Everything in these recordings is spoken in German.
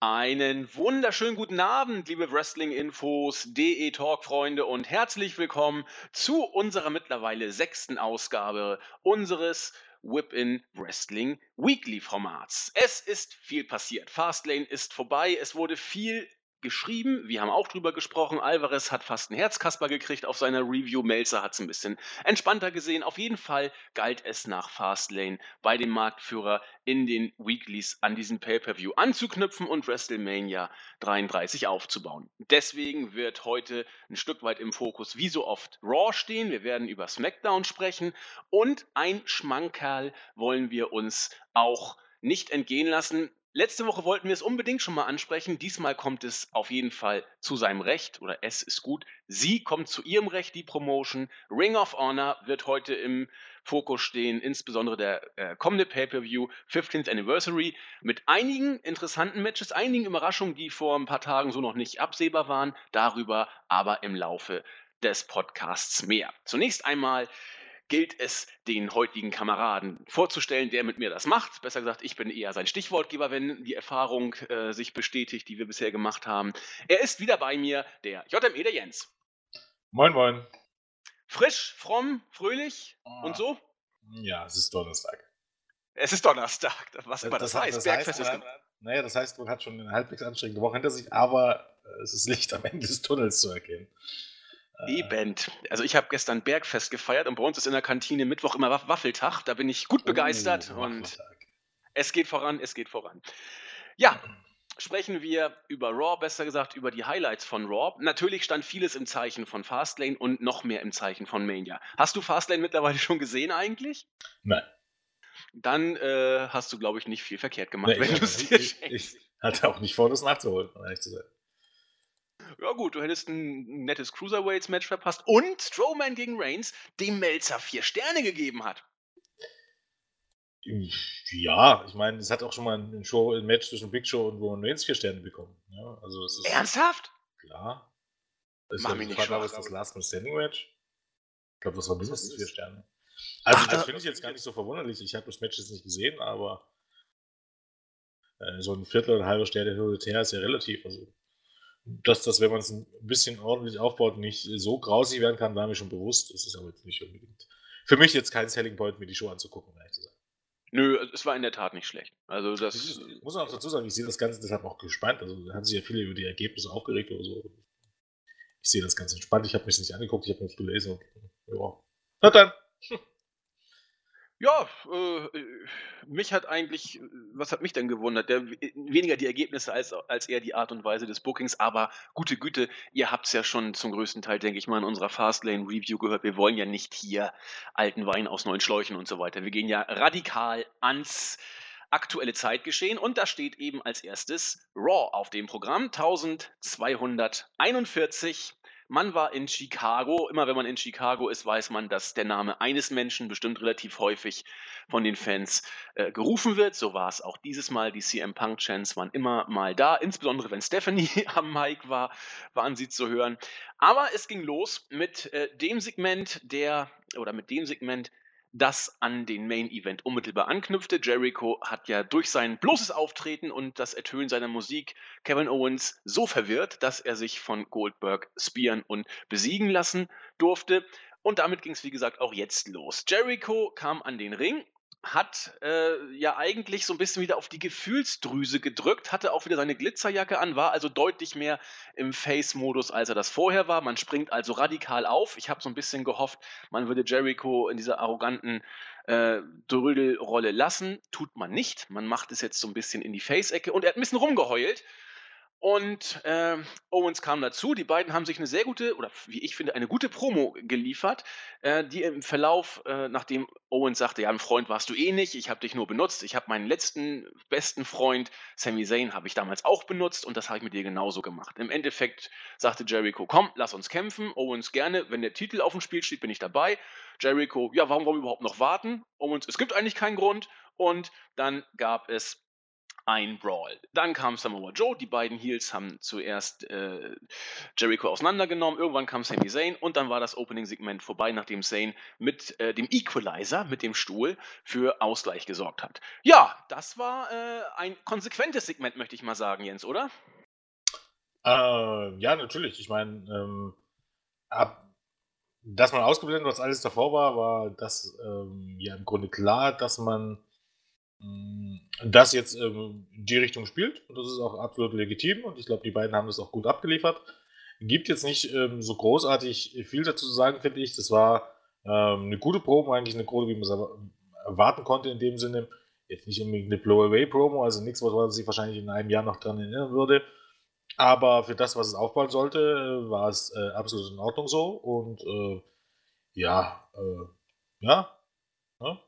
Einen wunderschönen guten Abend, liebe Wrestling-Infos, DE-Talk-Freunde und herzlich willkommen zu unserer mittlerweile sechsten Ausgabe unseres Whip-In Wrestling Weekly Formats. Es ist viel passiert. Fastlane ist vorbei. Es wurde viel geschrieben. Wir haben auch drüber gesprochen. Alvarez hat fast einen Herzkasper gekriegt auf seiner Review. Melzer hat es ein bisschen entspannter gesehen. Auf jeden Fall galt es nach Fastlane bei dem Marktführer in den Weeklies an diesen Pay-Per-View anzuknüpfen und WrestleMania 33 aufzubauen. Deswegen wird heute ein Stück weit im Fokus wie so oft Raw stehen. Wir werden über SmackDown sprechen und ein Schmankerl wollen wir uns auch nicht entgehen lassen. Letzte Woche wollten wir es unbedingt schon mal ansprechen. Diesmal kommt es auf jeden Fall zu seinem Recht oder es ist gut. Sie kommt zu ihrem Recht, die Promotion. Ring of Honor wird heute im Fokus stehen, insbesondere der äh, kommende Pay-Per-View, 15th Anniversary, mit einigen interessanten Matches, einigen Überraschungen, die vor ein paar Tagen so noch nicht absehbar waren. Darüber aber im Laufe des Podcasts mehr. Zunächst einmal gilt es, den heutigen Kameraden vorzustellen, der mit mir das macht. Besser gesagt, ich bin eher sein Stichwortgeber, wenn die Erfahrung äh, sich bestätigt, die wir bisher gemacht haben. Er ist wieder bei mir, der JME, der Jens. Moin, moin. Frisch, fromm, fröhlich ah. und so? Ja, es ist Donnerstag. Es ist Donnerstag, was immer das, das heißt. Das Bergfest heißt, man, ist naja, das heißt, man hat schon eine halbwegs anstrengende Woche hinter sich, aber äh, es ist Licht am Ende des Tunnels zu erkennen. Eben. Also ich habe gestern Bergfest gefeiert und bei uns ist in der Kantine Mittwoch immer Waffeltag. Da bin ich gut begeistert oh, und es geht voran, es geht voran. Ja, sprechen wir über Raw, besser gesagt über die Highlights von Raw. Natürlich stand vieles im Zeichen von Fastlane und noch mehr im Zeichen von Mania. Hast du Fastlane mittlerweile schon gesehen eigentlich? Nein. Dann äh, hast du, glaube ich, nicht viel verkehrt gemacht, nee, wenn du es dir schenkst. Ich, ich hatte auch nicht vor, das nachzuholen, um ehrlich zu sein ja gut, du hättest ein nettes Cruiserweights-Match verpasst und Strowman gegen Reigns, dem Melzer vier Sterne gegeben hat. Ja, ich meine, es hat auch schon mal ein, Show, ein Match zwischen Big Show und Roman Reigns vier Sterne bekommen. Ja, also es ist Ernsthaft? Klar. Das Mach ist mich nicht ist das Last Man Standing Match? Ich glaube, das war mindestens vier Sterne. Also, Ach, das finde ich jetzt gar nicht so verwunderlich. Ich habe das Match jetzt nicht gesehen, aber äh, so ein Viertel oder ein halber Sterne her ist ja relativ. Also, dass das, wenn man es ein bisschen ordentlich aufbaut, nicht so grausig werden kann, war mir schon bewusst. Das ist aber jetzt nicht unbedingt. Für mich jetzt kein Selling Point, mir die Show anzugucken, um ehrlich zu sein. Nö, es war in der Tat nicht schlecht. Also das ich, muss man auch dazu sagen, ich sehe das Ganze deshalb auch gespannt. Also da haben sich ja viele über die Ergebnisse aufgeregt oder so. Ich sehe das Ganze entspannt. Ich habe mich nicht angeguckt, ich habe nur gelesen. Ja. Na dann. Ja, äh, mich hat eigentlich, was hat mich denn gewundert? Der, weniger die Ergebnisse als, als eher die Art und Weise des Bookings, aber gute Güte, ihr habt es ja schon zum größten Teil, denke ich mal, in unserer Fastlane Review gehört. Wir wollen ja nicht hier alten Wein aus neuen Schläuchen und so weiter. Wir gehen ja radikal ans aktuelle Zeitgeschehen und da steht eben als erstes Raw auf dem Programm 1241 man war in Chicago. Immer wenn man in Chicago ist, weiß man, dass der Name eines Menschen bestimmt relativ häufig von den Fans äh, gerufen wird. So war es auch dieses Mal. Die CM Punk Chants waren immer mal da. Insbesondere wenn Stephanie am Mic war, waren sie zu hören. Aber es ging los mit äh, dem Segment, der oder mit dem Segment, das an den Main Event unmittelbar anknüpfte. Jericho hat ja durch sein bloßes Auftreten und das Ertönen seiner Musik Kevin Owens so verwirrt, dass er sich von Goldberg spieren und besiegen lassen durfte. Und damit ging es, wie gesagt, auch jetzt los. Jericho kam an den Ring hat äh, ja eigentlich so ein bisschen wieder auf die Gefühlsdrüse gedrückt, hatte auch wieder seine Glitzerjacke an, war also deutlich mehr im Face-Modus, als er das vorher war. Man springt also radikal auf. Ich habe so ein bisschen gehofft, man würde Jericho in dieser arroganten äh, Drödelrolle lassen. Tut man nicht. Man macht es jetzt so ein bisschen in die Face-Ecke und er hat ein bisschen rumgeheult. Und äh, Owens kam dazu. Die beiden haben sich eine sehr gute, oder wie ich finde, eine gute Promo geliefert, äh, die im Verlauf, äh, nachdem Owens sagte, ja, ein Freund warst du eh nicht, ich habe dich nur benutzt, ich habe meinen letzten besten Freund, Sami Zayn, habe ich damals auch benutzt und das habe ich mit dir genauso gemacht. Im Endeffekt sagte Jericho, komm, lass uns kämpfen. Owens gerne, wenn der Titel auf dem Spiel steht, bin ich dabei. Jericho, ja, warum wollen wir überhaupt noch warten? Owens, es gibt eigentlich keinen Grund. Und dann gab es ein Brawl. Dann kam Samoa Joe, die beiden Heels haben zuerst äh, Jericho auseinandergenommen, irgendwann kam Sami Zayn und dann war das Opening-Segment vorbei, nachdem Zayn mit äh, dem Equalizer, mit dem Stuhl, für Ausgleich gesorgt hat. Ja, das war äh, ein konsequentes Segment, möchte ich mal sagen, Jens, oder? Äh, ja, natürlich. Ich meine, ähm, dass man ausgeblendet, was alles davor war, war das ähm, ja im Grunde klar, dass man das jetzt ähm, die Richtung spielt. Und das ist auch absolut legitim. Und ich glaube, die beiden haben das auch gut abgeliefert. Gibt jetzt nicht ähm, so großartig viel dazu zu sagen, finde ich. Das war ähm, eine gute Promo, eigentlich eine Promo, wie man es erwarten konnte in dem Sinne. Jetzt nicht unbedingt eine Blow-Away-Promo, also nichts, was man sich wahrscheinlich in einem Jahr noch dran erinnern würde. Aber für das, was es aufbauen sollte, war es äh, absolut in Ordnung so. Und äh, ja, äh, ja. Ne?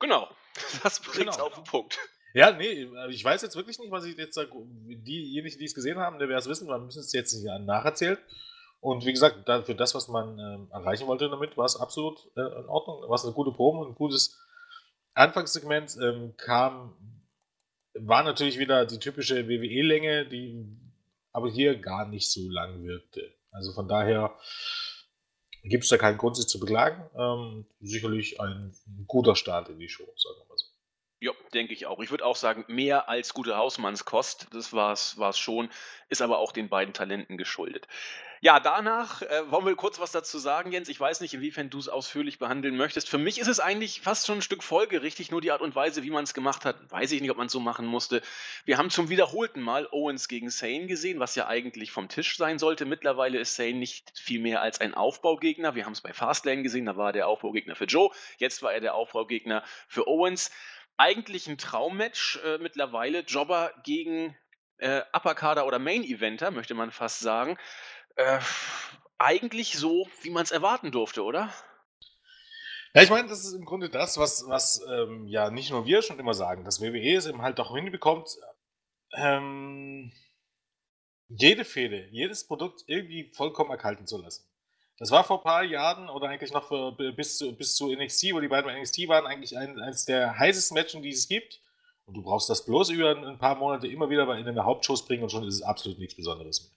Genau, das bringt genau. auf den Punkt. Ja, nee, ich weiß jetzt wirklich nicht, was ich jetzt sage. Diejenigen, die es gesehen haben, der wäre es wissen, man müssen es jetzt nicht nacherzählen. Und wie gesagt, für das, was man äh, erreichen wollte damit, war es absolut äh, in Ordnung. War es eine gute Promo, ein gutes Anfangssegment. Ähm, kam war natürlich wieder die typische WWE-Länge, die aber hier gar nicht so lang wirkte. Also von daher gibt es da keinen Grund, sich zu beklagen. Ähm, sicherlich ein guter Start in die Show, sagen. Ja, denke ich auch. Ich würde auch sagen, mehr als gute Hausmannskost, das war es schon, ist aber auch den beiden Talenten geschuldet. Ja, danach äh, wollen wir kurz was dazu sagen, Jens. Ich weiß nicht, inwiefern du es ausführlich behandeln möchtest. Für mich ist es eigentlich fast schon ein Stück folgerichtig, nur die Art und Weise, wie man es gemacht hat, weiß ich nicht, ob man es so machen musste. Wir haben zum wiederholten Mal Owens gegen Sane gesehen, was ja eigentlich vom Tisch sein sollte. Mittlerweile ist Sane nicht viel mehr als ein Aufbaugegner. Wir haben es bei Fastlane gesehen, da war er der Aufbaugegner für Joe. Jetzt war er der Aufbaugegner für Owens eigentlich ein Traummatch äh, mittlerweile. Jobber gegen äh, Upper oder Main Eventer, möchte man fast sagen. Äh, eigentlich so, wie man es erwarten durfte, oder? Ja, ich meine, das ist im Grunde das, was, was ähm, ja nicht nur wir schon immer sagen, dass WWE es eben halt doch hinbekommt, ähm, jede Fehde, jedes Produkt irgendwie vollkommen erkalten zu lassen. Das war vor ein paar Jahren oder eigentlich noch für, bis, zu, bis zu NXT, wo die beiden bei NXT waren, eigentlich ein, eines der heißesten Matches, die es gibt. Und du brauchst das bloß über ein paar Monate immer wieder in den Hauptshows bringen und schon ist es absolut nichts Besonderes mehr.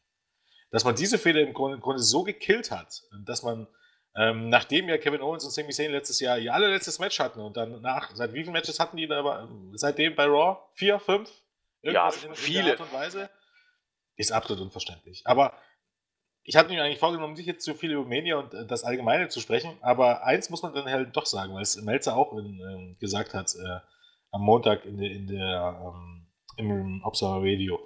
Dass man diese Fehde im Grunde, im Grunde so gekillt hat, dass man, ähm, nachdem ja Kevin Owens und Sami Zayn letztes Jahr ihr allerletztes Match hatten und dann nach, seit wie vielen Matches hatten die da seitdem bei Raw? Vier, fünf? Irgendwas ja, in, viele. In Art und Weise? Ist absolut unverständlich. Aber ich hatte mir eigentlich vorgenommen, nicht jetzt zu viel über Mania und äh, das Allgemeine zu sprechen, aber eins muss man dann halt doch sagen, weil es Melzer auch in, äh, gesagt hat äh, am Montag in der, in der, ähm, im Observer Radio.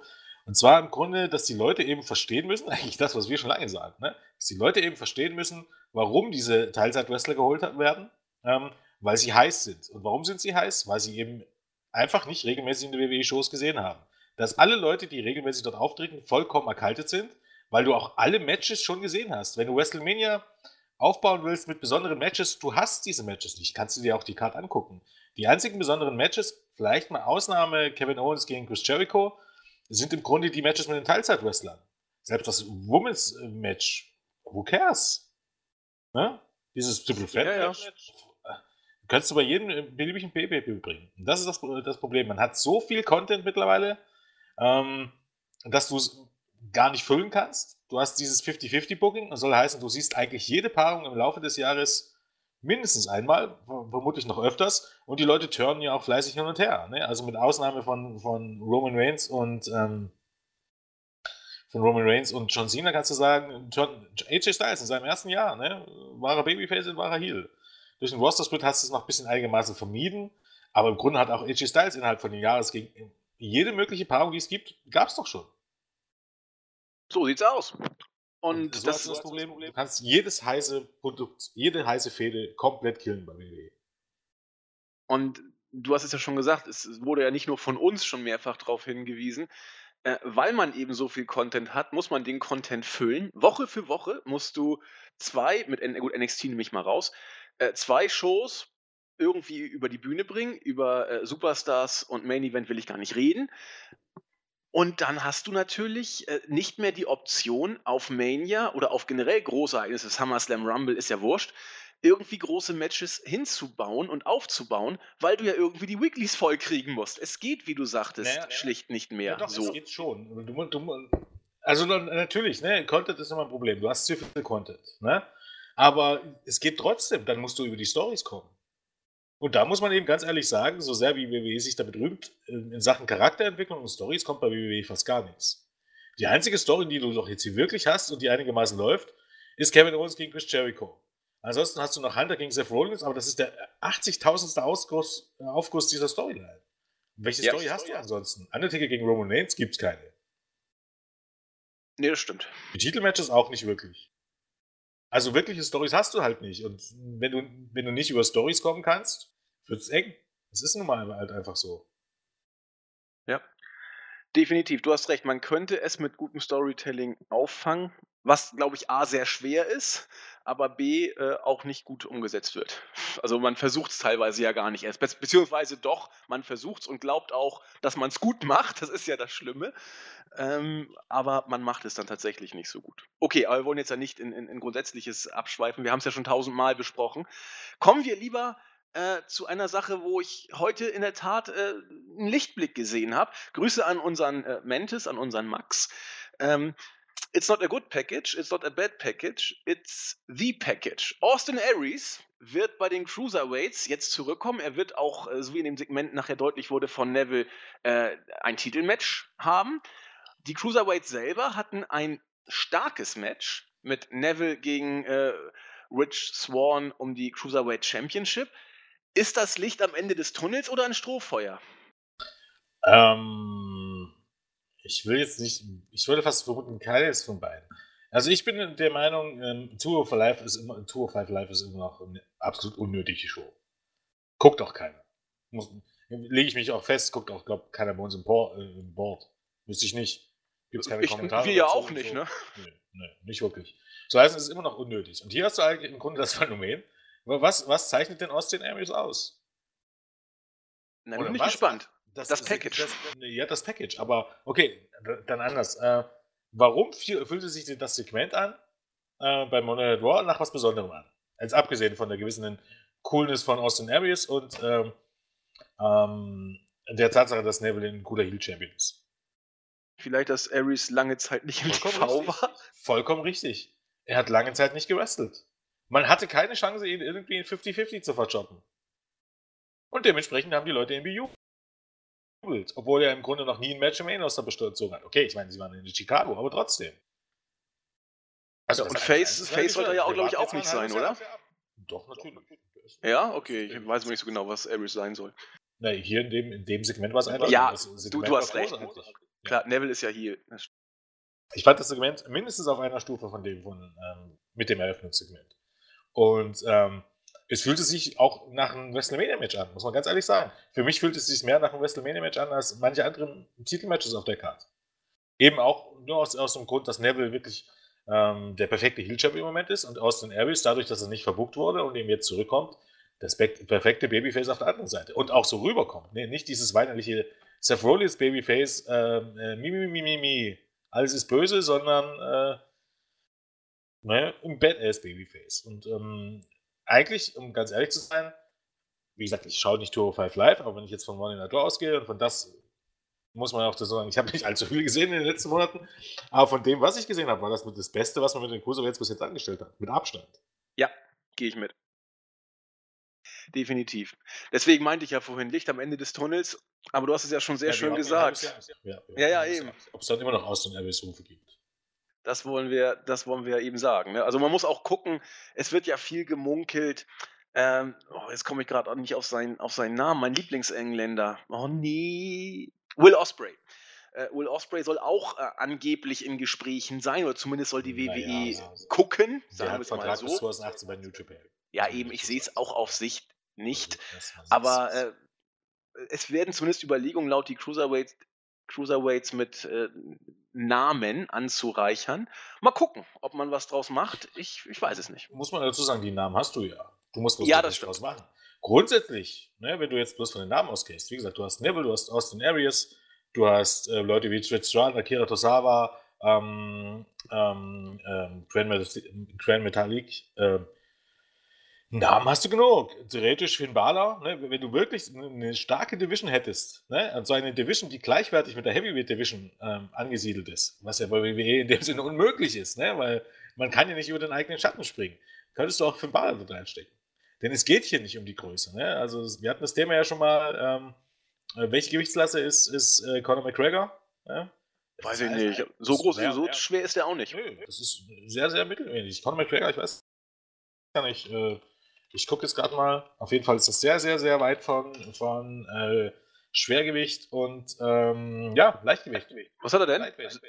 Und zwar im Grunde, dass die Leute eben verstehen müssen, eigentlich das, was wir schon lange sagen, ne? dass die Leute eben verstehen müssen, warum diese Teilzeit-Wrestler geholt werden, ähm, weil sie heiß sind. Und warum sind sie heiß? Weil sie eben einfach nicht regelmäßig in den WWE-Shows gesehen haben. Dass alle Leute, die regelmäßig dort auftreten, vollkommen erkaltet sind weil du auch alle Matches schon gesehen hast. Wenn du WrestleMania aufbauen willst mit besonderen Matches, du hast diese Matches nicht, kannst du dir auch die Karte angucken. Die einzigen besonderen Matches, vielleicht mal Ausnahme Kevin Owens gegen Chris Jericho, sind im Grunde die Matches mit den Teilzeit-Wrestlern. Selbst das Women's Match, who cares? Ne? Dieses Triple Threat ja, ja. Match. Kannst du bei jedem beliebigen PPP bringen. Und das ist das, das, Problem. Man hat so viel Content mittlerweile, ähm, dass du gar nicht füllen kannst. Du hast dieses 50-50-Booking, das soll heißen, du siehst eigentlich jede Paarung im Laufe des Jahres mindestens einmal, vermutlich noch öfters, und die Leute turnen ja auch fleißig hin und her. Ne? Also mit Ausnahme von, von Roman Reigns und ähm, von Roman Reigns und John Cena kannst du sagen, AJ Styles in seinem ersten Jahr, ne, war er Babyface und war er Heel. Durch den Roster-Split hast du es noch ein bisschen einigermaßen vermieden, aber im Grunde hat auch AJ Styles innerhalb von den Jahres gegen jede mögliche Paarung, die es gibt, gab es doch schon. So sieht's aus. Und so das ist das Problem. Du kannst jedes heiße Produkt, jede heiße Fehde komplett killen bei WWE. Und du hast es ja schon gesagt, es wurde ja nicht nur von uns schon mehrfach darauf hingewiesen, äh, weil man eben so viel Content hat, muss man den Content füllen. Woche für Woche musst du zwei, mit gut, NXT nehme ich mal raus, äh, zwei Shows irgendwie über die Bühne bringen. Über äh, Superstars und Main Event will ich gar nicht reden. Und dann hast du natürlich äh, nicht mehr die Option auf Mania oder auf generell große Ereignisse, SummerSlam, Rumble ist ja wurscht, irgendwie große Matches hinzubauen und aufzubauen, weil du ja irgendwie die Weeklies vollkriegen musst. Es geht, wie du sagtest, naja, schlicht nicht mehr. Ja, doch, so. Es geht schon. Du, du, also natürlich, ne, Content ist immer ein Problem. Du hast zu viel Content, ne? Aber es geht trotzdem. Dann musst du über die Stories kommen. Und da muss man eben ganz ehrlich sagen, so sehr wie WWE sich damit rühmt, in Sachen Charakterentwicklung und Stories kommt bei WWE fast gar nichts. Die einzige Story, die du doch jetzt hier wirklich hast und die einigermaßen läuft, ist Kevin Owens gegen Chris Jericho. Ansonsten hast du noch Hunter gegen Seth Rollins, aber das ist der 80.000. Aufguss, Aufguss dieser Storyline. Und welche ja, Story hast du ansonsten? Undertaker gegen Roman Reigns gibt es keine. Nee, das stimmt. Die Titelmatches auch nicht wirklich. Also wirkliche Stories hast du halt nicht. Und wenn du, wenn du nicht über Stories kommen kannst, wird es eng. Das ist nun mal halt einfach so. Ja. Definitiv, du hast recht, man könnte es mit gutem Storytelling auffangen, was, glaube ich, A sehr schwer ist, aber B äh, auch nicht gut umgesetzt wird. Also man versucht es teilweise ja gar nicht erst, Be beziehungsweise doch, man versucht es und glaubt auch, dass man es gut macht, das ist ja das Schlimme, ähm, aber man macht es dann tatsächlich nicht so gut. Okay, aber wir wollen jetzt ja nicht in, in, in Grundsätzliches abschweifen, wir haben es ja schon tausendmal besprochen. Kommen wir lieber äh, zu einer Sache, wo ich heute in der Tat äh, einen Lichtblick gesehen habe. Grüße an unseren äh, Mentis, an unseren Max. Ähm, it's not a good package, it's not a bad package, it's the package. Austin Aries wird bei den Cruiserweights jetzt zurückkommen. Er wird auch, äh, so wie in dem Segment nachher deutlich wurde, von Neville äh, ein Titelmatch haben. Die Cruiserweights selber hatten ein starkes Match mit Neville gegen äh, Rich Swan um die Cruiserweight Championship. Ist das Licht am Ende des Tunnels oder ein Strohfeuer? Ähm, ich will jetzt nicht, ich würde fast vermuten, keines von beiden. Also ich bin der Meinung, ähm, Tour of Life ist immer, Tour of Life Life ist immer noch eine absolut unnötige Show. Guckt auch keiner. Muss, lege ich mich auch fest, guckt auch, glaube keiner bei uns im, Por, äh, im Board. Wüsste ich nicht. Gibt es keine ich, Kommentare? Wir ja auch nicht, so. ne? Nee, nee, nicht wirklich. So heißt es ist immer noch unnötig. Und hier hast du eigentlich im Grunde das Phänomen, was, was zeichnet denn Austin Aries aus? Na, bin ich gespannt. Das, das Package. Das, ja, das Package. Aber okay, dann anders. Äh, warum fühlte sich das Segment an äh, bei Monday Night Raw nach was Besonderem an? Als abgesehen von der gewissen Coolness von Austin Aries und ähm, ähm, der Tatsache, dass Neville ein cooler Heel Champion ist. Vielleicht, dass Aries lange Zeit nicht im TV war? Vollkommen richtig. Er hat lange Zeit nicht gewrestelt. Man hatte keine Chance, ihn irgendwie in 50-50 zu verjoppen. Und dementsprechend haben die Leute ihn bejubelt. Obwohl er im Grunde noch nie ein Match im Main Roster bezogen hat. Okay, ich meine, sie waren in Chicago, aber trotzdem. Also und Face, Face sollte er ja auch, glaube ich, auch nicht sein, oder? Doch, natürlich. Ja, okay. Ich weiß nicht so genau, was Aries sein soll. Na, hier in dem, in dem Segment war es einfach. Ja, du, du hast recht. Klar, Neville ist ja hier. Ich fand das Segment mindestens auf einer Stufe von dem von ähm, mit dem Eröffnungssegment. Und ähm, es fühlte sich auch nach einem WrestleMania-Match an, muss man ganz ehrlich sagen. Für mich fühlt es sich mehr nach einem WrestleMania-Match an als manche anderen Titelmatches auf der Karte. Eben auch nur aus, aus dem Grund, dass Neville wirklich ähm, der perfekte Heel-Champ im Moment ist und Austin Aries, dadurch, dass er nicht verbucht wurde und ihm jetzt zurückkommt, das perfekte Babyface auf der anderen Seite. Und auch so rüberkommt. Nee, nicht dieses weinerliche Seth Rollins Babyface, äh, äh, mi, mi, mi, mi, alles ist böse, sondern äh, ne, ein Badass Babyface. Und ähm, eigentlich, um ganz ehrlich zu sein, wie gesagt, ich schaue nicht Tour 5 live, aber wenn ich jetzt von in Natur ausgehe und von das muss man auch so sagen, ich habe nicht allzu viel gesehen in den letzten Monaten, aber von dem, was ich gesehen habe, war das das Beste, was man mit den Kurso jetzt bis jetzt angestellt hat. Mit Abstand. Ja, gehe ich mit. Definitiv. Deswegen meinte ich ja vorhin Licht am Ende des Tunnels, aber du hast es ja schon sehr ja, schön gesagt. Ja, ja, ja, eben. Ob es dann immer noch Aus- und Abyss-Rufe gibt. Das wollen wir, das wollen wir eben sagen. Ne? Also man muss auch gucken, es wird ja viel gemunkelt. Ähm, oh, jetzt komme ich gerade nicht auf seinen, auf seinen Namen, mein Lieblingsengländer. Oh nee. Will Osprey. Äh, Will Osprey soll auch äh, angeblich in Gesprächen sein, oder zumindest soll die WWE naja, also, gucken. Sagen wir es mal so. Bis 2018 bei New Japan. Ja, also, eben, ich sehe es auch auf Sicht nicht. Also, aber äh, es werden zumindest Überlegungen laut die Cruiserweights, Cruiserweights mit äh, Namen anzureichern. Mal gucken, ob man was draus macht. Ich, ich weiß es nicht. Muss man dazu sagen, die Namen hast du ja. Du musst was ja, das draus machen. Grundsätzlich, ne, wenn du jetzt bloß von den Namen ausgehst, wie gesagt, du hast Neville, du hast Austin Arias, du hast äh, Leute wie Trish Strawn, Akira Tosawa, ähm, ähm, ähm, Grand, Metalik, äh, Namen hast du genug. Theoretisch Finn Balor, ne, wenn du wirklich eine starke Division hättest, ne, und so eine Division, die gleichwertig mit der Heavyweight Division ähm, angesiedelt ist, was ja bei WWE in dem Sinne unmöglich ist, ne, weil man kann ja nicht über den eigenen Schatten springen, könntest du auch Finn Balor dort reinstecken. Denn es geht hier nicht um die Größe. Ne? Also wir hatten das Thema ja schon mal, ähm, äh, welche Gewichtsklasse ist, ist äh, Conor McGregor? Ja? Weiß ich nicht. So groß, sehr, so schwer ist der auch nicht. Nö, das ist sehr, sehr mittelmäßig. Conor McGregor, ich weiß gar nicht, äh, ich gucke jetzt gerade mal. Auf jeden Fall ist das sehr, sehr, sehr weit von, von äh, Schwergewicht und ähm, ja, Leichtgewicht. Was hat er denn? Lightweight.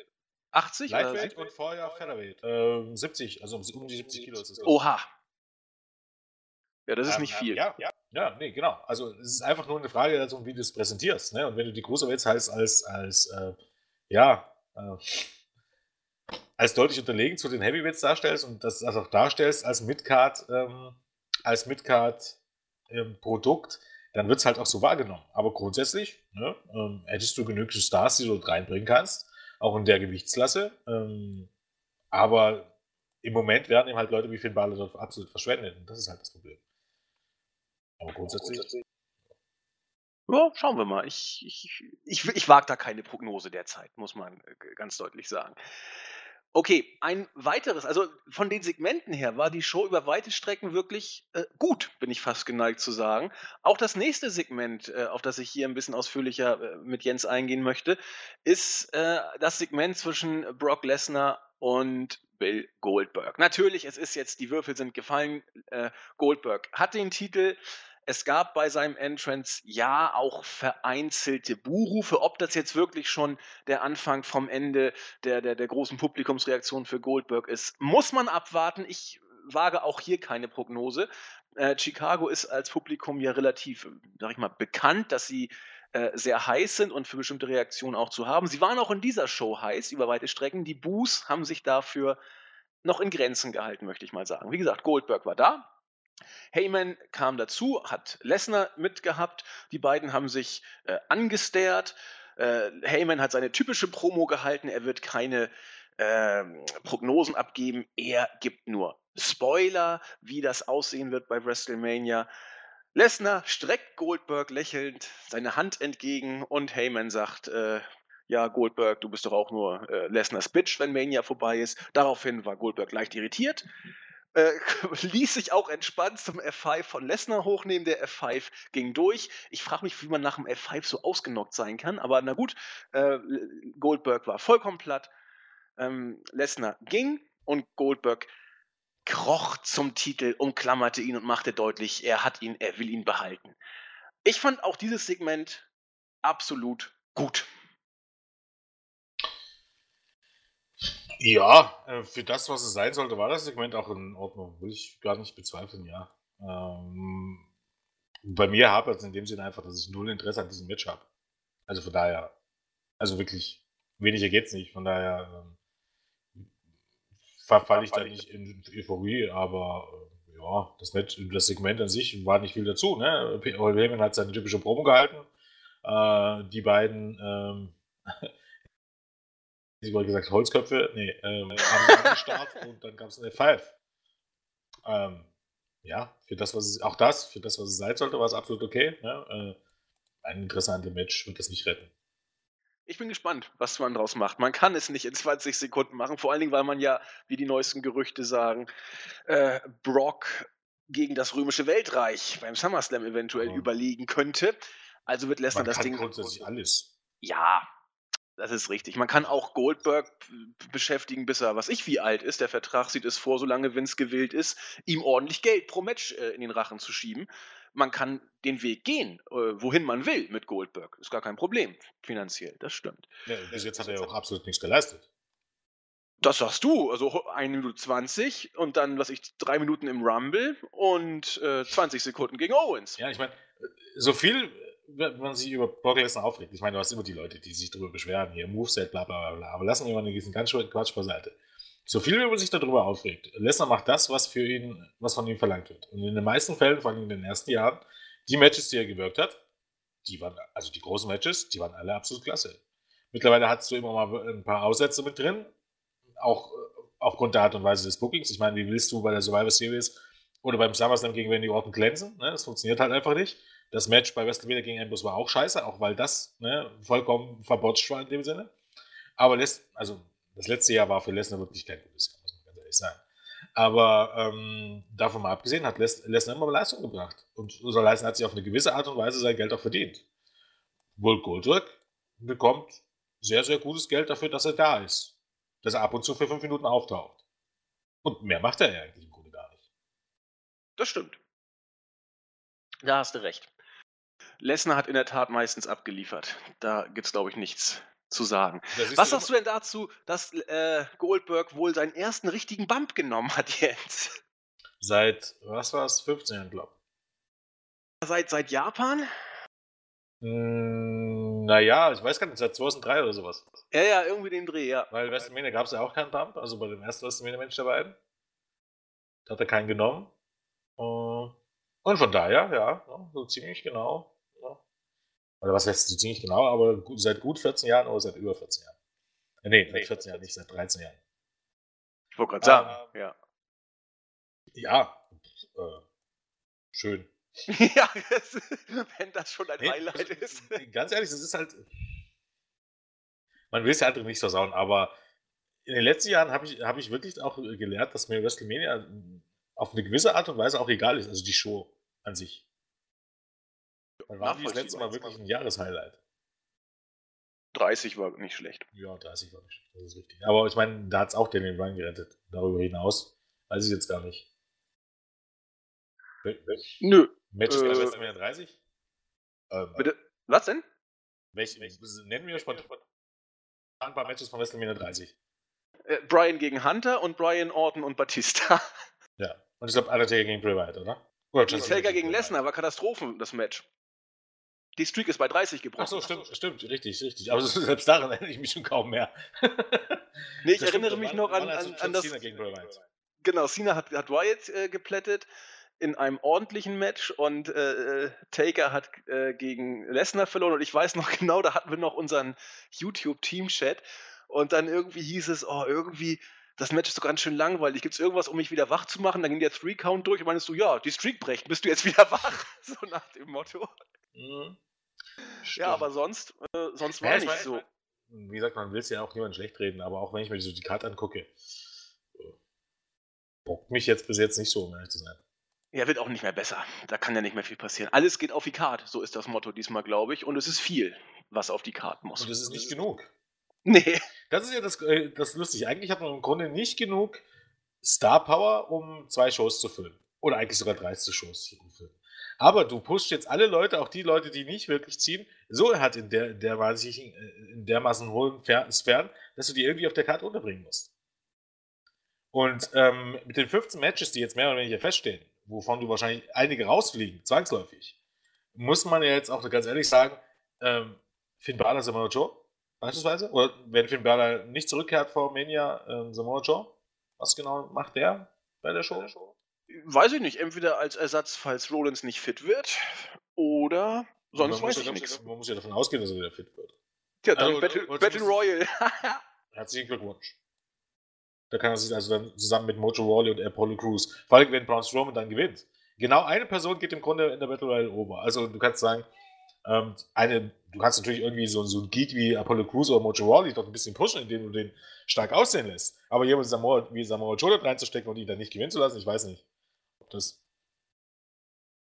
80? Lightweight und vorher Featherweight. Ähm, 70, also um die 70 Kilo ist es. Oha. Ja, das ist ähm, nicht viel. Ja, ja, ja, nee, genau. Also es ist einfach nur eine Frage darum, wie du es präsentierst. Ne? Und wenn du die Cruiserweights heißt als, als äh, ja, äh, als deutlich unterlegen zu den Heavyweights darstellst und das, das auch darstellst als Midcard, ähm, als Midcard-Produkt, dann wird es halt auch so wahrgenommen. Aber grundsätzlich ne, ähm, hättest du genügend Stars, die du dort reinbringen kannst, auch in der Gewichtsklasse. Ähm, aber im Moment werden eben halt Leute wie Finn Balor dort absolut verschwendet. Und das ist halt das Problem. Aber grundsätzlich. Ja, schauen wir mal. Ich, ich, ich, ich wage da keine Prognose derzeit, muss man äh, ganz deutlich sagen. Okay, ein weiteres, also von den Segmenten her war die Show über weite Strecken wirklich äh, gut, bin ich fast geneigt zu sagen. Auch das nächste Segment, äh, auf das ich hier ein bisschen ausführlicher äh, mit Jens eingehen möchte, ist äh, das Segment zwischen Brock Lesnar und Bill Goldberg. Natürlich, es ist jetzt, die Würfel sind gefallen. Äh, Goldberg hat den Titel. Es gab bei seinem Entrance ja auch vereinzelte Buhrufe. Ob das jetzt wirklich schon der Anfang vom Ende der, der, der großen Publikumsreaktion für Goldberg ist, muss man abwarten. Ich wage auch hier keine Prognose. Äh, Chicago ist als Publikum ja relativ, sag ich mal, bekannt, dass sie äh, sehr heiß sind und für bestimmte Reaktionen auch zu haben. Sie waren auch in dieser Show heiß über weite Strecken. Die Boos haben sich dafür noch in Grenzen gehalten, möchte ich mal sagen. Wie gesagt, Goldberg war da, Heyman kam dazu, hat Lesnar mitgehabt. Die beiden haben sich äh, angestert. Äh, Heyman hat seine typische Promo gehalten. Er wird keine äh, Prognosen abgeben. Er gibt nur Spoiler, wie das aussehen wird bei WrestleMania. Lesnar streckt Goldberg lächelnd seine Hand entgegen und Heyman sagt, äh, ja, Goldberg, du bist doch auch nur äh, Lesners Bitch, wenn Mania vorbei ist. Daraufhin war Goldberg leicht irritiert äh, ließ sich auch entspannt zum F5 von Lesnar hochnehmen. Der F5 ging durch. Ich frage mich, wie man nach dem F5 so ausgenockt sein kann, aber na gut, äh, Goldberg war vollkommen platt. Ähm, Lesnar ging und Goldberg kroch zum Titel, umklammerte ihn und machte deutlich, er hat ihn, er will ihn behalten. Ich fand auch dieses Segment absolut gut. Ja, äh, für das, was es sein sollte, war das Segment auch in Ordnung. Will ich gar nicht bezweifeln, ja. Ähm, bei mir hapert es in dem Sinne einfach, dass ich null Interesse an diesem Match habe. Also von daher, also wirklich, weniger geht's nicht. Von daher ähm, verfalle ich da nicht in Euphorie, aber äh, ja, das, Match, das Segment an sich war nicht viel dazu. Ne? Paul Heyman hat seine typische Promo gehalten. Äh, die beiden ähm, ich wollte gesagt Holzköpfe, nee, ähm, haben sie Start und dann gab es eine F5. Ähm, ja, für das, was es, auch das, für das, was es sein sollte, war es absolut okay. Ne? Äh, ein interessantes Match wird das nicht retten. Ich bin gespannt, was man daraus macht. Man kann es nicht in 20 Sekunden machen, vor allen Dingen, weil man ja, wie die neuesten Gerüchte sagen, äh, Brock gegen das römische Weltreich beim SummerSlam eventuell oh. überlegen könnte. Also wird Lesnar das Ding. Grundsätzlich alles. Ja, das ist richtig. Man kann auch Goldberg beschäftigen, bis er, was ich wie alt ist. Der Vertrag sieht es vor, solange Vince gewillt ist, ihm ordentlich Geld pro Match äh, in den Rachen zu schieben. Man kann den Weg gehen, äh, wohin man will mit Goldberg. Ist gar kein Problem, finanziell, das stimmt. Ja, bis jetzt hat er ja auch absolut nichts geleistet. Das sagst du. Also 1 Minute 20 und dann, was ich, drei Minuten im Rumble und äh, 20 Sekunden gegen Owens. Ja, ich meine, so viel wenn man sich über Brock Lesnar aufregt, ich meine, du hast immer die Leute, die sich darüber beschweren, hier Moveset, bla bla bla, aber lassen wir mal diesen ganz schönen Quatsch beiseite. So viel, wie man sich darüber aufregt, Lesnar macht das, was für ihn, was von ihm verlangt wird. Und in den meisten Fällen, vor allem in den ersten Jahren, die Matches, die er gewirkt hat, die waren, also die großen Matches, die waren alle absolut klasse. Mittlerweile hattest du immer mal ein paar Aussätze mit drin, auch äh, aufgrund der Art und Weise des Bookings. Ich meine, wie willst du bei der Survivor Series Oder beim SummerSlam gegen Randy Orton glänzen. Ne? Das funktioniert halt einfach nicht. Das Match bei WrestleMania gegen Ambrose war auch scheiße, auch weil das ne, vollkommen verbotscht war in dem Sinne. Aber Les also das letzte Jahr war für Lesnar wirklich kein gutes Jahr, muss man ganz ehrlich sagen. Aber ähm, davon mal abgesehen hat Les Lesnar immer Leistung gebracht. Und unser Leistung hat sich auf eine gewisse Art und Weise sein Geld auch verdient. Bull Goldberg bekommt sehr, sehr gutes Geld dafür, dass er da ist. Dass er ab und zu für fünf Minuten auftaucht. Und mehr macht er ja eigentlich im Grunde gar nicht. Das stimmt. Da hast du recht. Lesnar hat in der Tat meistens abgeliefert. Da gibt es, glaube ich, nichts zu sagen. Was sagst du denn dazu, dass äh, Goldberg wohl seinen ersten richtigen Bump genommen hat jetzt? Seit, was war es, 15 Jahren, glaube ich. Seit, seit Japan? Hm, naja, ich weiß gar nicht, seit 2003 oder sowas. Ja, ja, irgendwie den Dreh, ja. Weil WrestleMania gab es ja auch keinen Bump, also bei dem ersten WrestleMania-Mensch der beiden. Da hat er keinen genommen. Und von daher, ja, so ziemlich genau oder was heißt so ziemlich genau, aber seit gut 14 Jahren oder seit über 14 Jahren. Äh, nee, seit 14 Jahren, nicht seit 13 Jahren. Ich wollte gerade sagen, ähm, ja. Ja, äh, schön. ja, wenn das schon ein nee, Highlight ist. Ganz ehrlich, das ist halt. Man will es ja halt nicht versauen, aber in den letzten Jahren habe ich, hab ich wirklich auch gelernt, dass mir WrestleMania auf eine gewisse Art und Weise auch egal ist, also die Show an sich. Wann war das letzte Mal wirklich ein Jahreshighlight? 30 war nicht schlecht. Ja, 30 war nicht schlecht, das ist richtig. Aber ich meine, da hat es auch den Run gerettet. Darüber hinaus weiß ich jetzt gar nicht. Nö. Matches äh, bei WrestleMania 30? Ähm, bitte? Was denn? Welche, nennen wir spontan ein paar Matches von WrestleMania 30. Äh, Brian gegen Hunter und Brian Orton und Batista. Ja. Und ich glaube, Undertaker gegen Bray Wyatt, oder? Oder Taker gegen Lesnar war Katastrophen, das Match. Die Streak ist bei 30 gebrochen. Ach so, stimmt, stimmt, richtig, richtig. Aber selbst daran erinnere ich mich schon kaum mehr. nee, ich das erinnere stimmt, mich noch an, an, an das. Cena gegen Bray Wyatt. Genau, Cena hat, hat Wyatt äh, geplättet in einem ordentlichen Match und äh, äh Taker hat äh, gegen Lesnar verloren und ich weiß noch genau, da hatten wir noch unseren YouTube-Team-Chat und dann irgendwie hieß es, oh, irgendwie, das Match ist doch ganz schön langweilig. Gibt es irgendwas, um mich wieder wach zu machen? Dann ging der Three-Count durch und meinst du, ja, die Streak brechen, bist du jetzt wieder wach? So nach dem Motto. Mhm. Ja, aber sonst, äh, sonst war ja, nicht so. Wie gesagt, man will es ja auch niemand schlecht reden, aber auch wenn ich mir so die Karte angucke, äh, bockt mich jetzt bis jetzt nicht so, um ehrlich zu sein. Ja, wird auch nicht mehr besser. Da kann ja nicht mehr viel passieren. Alles geht auf die Karte, so ist das Motto diesmal, glaube ich. Und es ist viel, was auf die Karte muss. Und es ist nicht genug. Nee. Das ist ja das, äh, das Lustige. Eigentlich hat man im Grunde nicht genug Star Power, um zwei Shows zu füllen. Oder eigentlich sogar 30 Shows zu füllen. Aber du pusht jetzt alle Leute, auch die Leute, die nicht wirklich ziehen, so hat in der, der in dermaßen hohen Sphären, dass du die irgendwie auf der Karte unterbringen musst. Und ähm, mit den 15 Matches, die jetzt mehr oder weniger feststehen, wovon du wahrscheinlich einige rausfliegen, zwangsläufig, muss man ja jetzt auch ganz ehrlich sagen, ähm, Finn Balor, Samoa Joe, beispielsweise, oder wenn Finn Balor nicht zurückkehrt vor Mania, ähm, Samoa Joe, was genau macht der bei der Show? Bei der Show? Weiß ich nicht. Entweder als Ersatz, falls Rollins nicht fit wird, oder sonst weiß ich nichts. Man muss ja davon ausgehen, dass er wieder fit wird. Tja, dann also, Battle, Battle Royal. Herzlichen Glückwunsch. Da kann er sich also dann zusammen mit Mojo Rawley und Apollo Crews, vor allem wenn Braun Strowman dann gewinnt. Genau eine Person geht im Grunde in der Battle Royale ober. Also du kannst sagen, ähm, eine, du kannst natürlich irgendwie so, so ein Geek wie Apollo Crews oder Mojo Rawley doch ein bisschen pushen, indem du den stark aussehen lässt. Aber jemand Samoa, wie Samoa Joe reinzustecken und ihn dann nicht gewinnen zu lassen, ich weiß nicht das.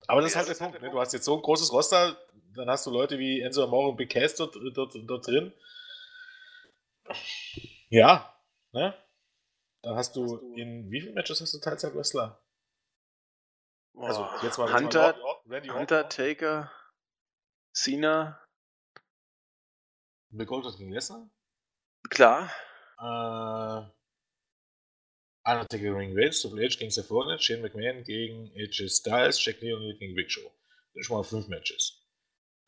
Aber das ist halt der Punkt. Ne? Du hast jetzt so ein großes Roster, dann hast du Leute wie Enzo Amore und Big Cass dort, dort, dort drin. Ja, ne? Dann hast du in wie vielen Matches hast du Teilzeit-Wrestler? Also, jetzt mal Hunter, Randy Hunter, Taker, Cena. Big Goldberg gegen Lesnar? Klar. Äh, Undertaker gegen Reigns, Triple H gegen Seth Rollins, Shane McMahon gegen AJ Styles, Jack Leon gegen Big Show. Das sind schon mal fünf Matches.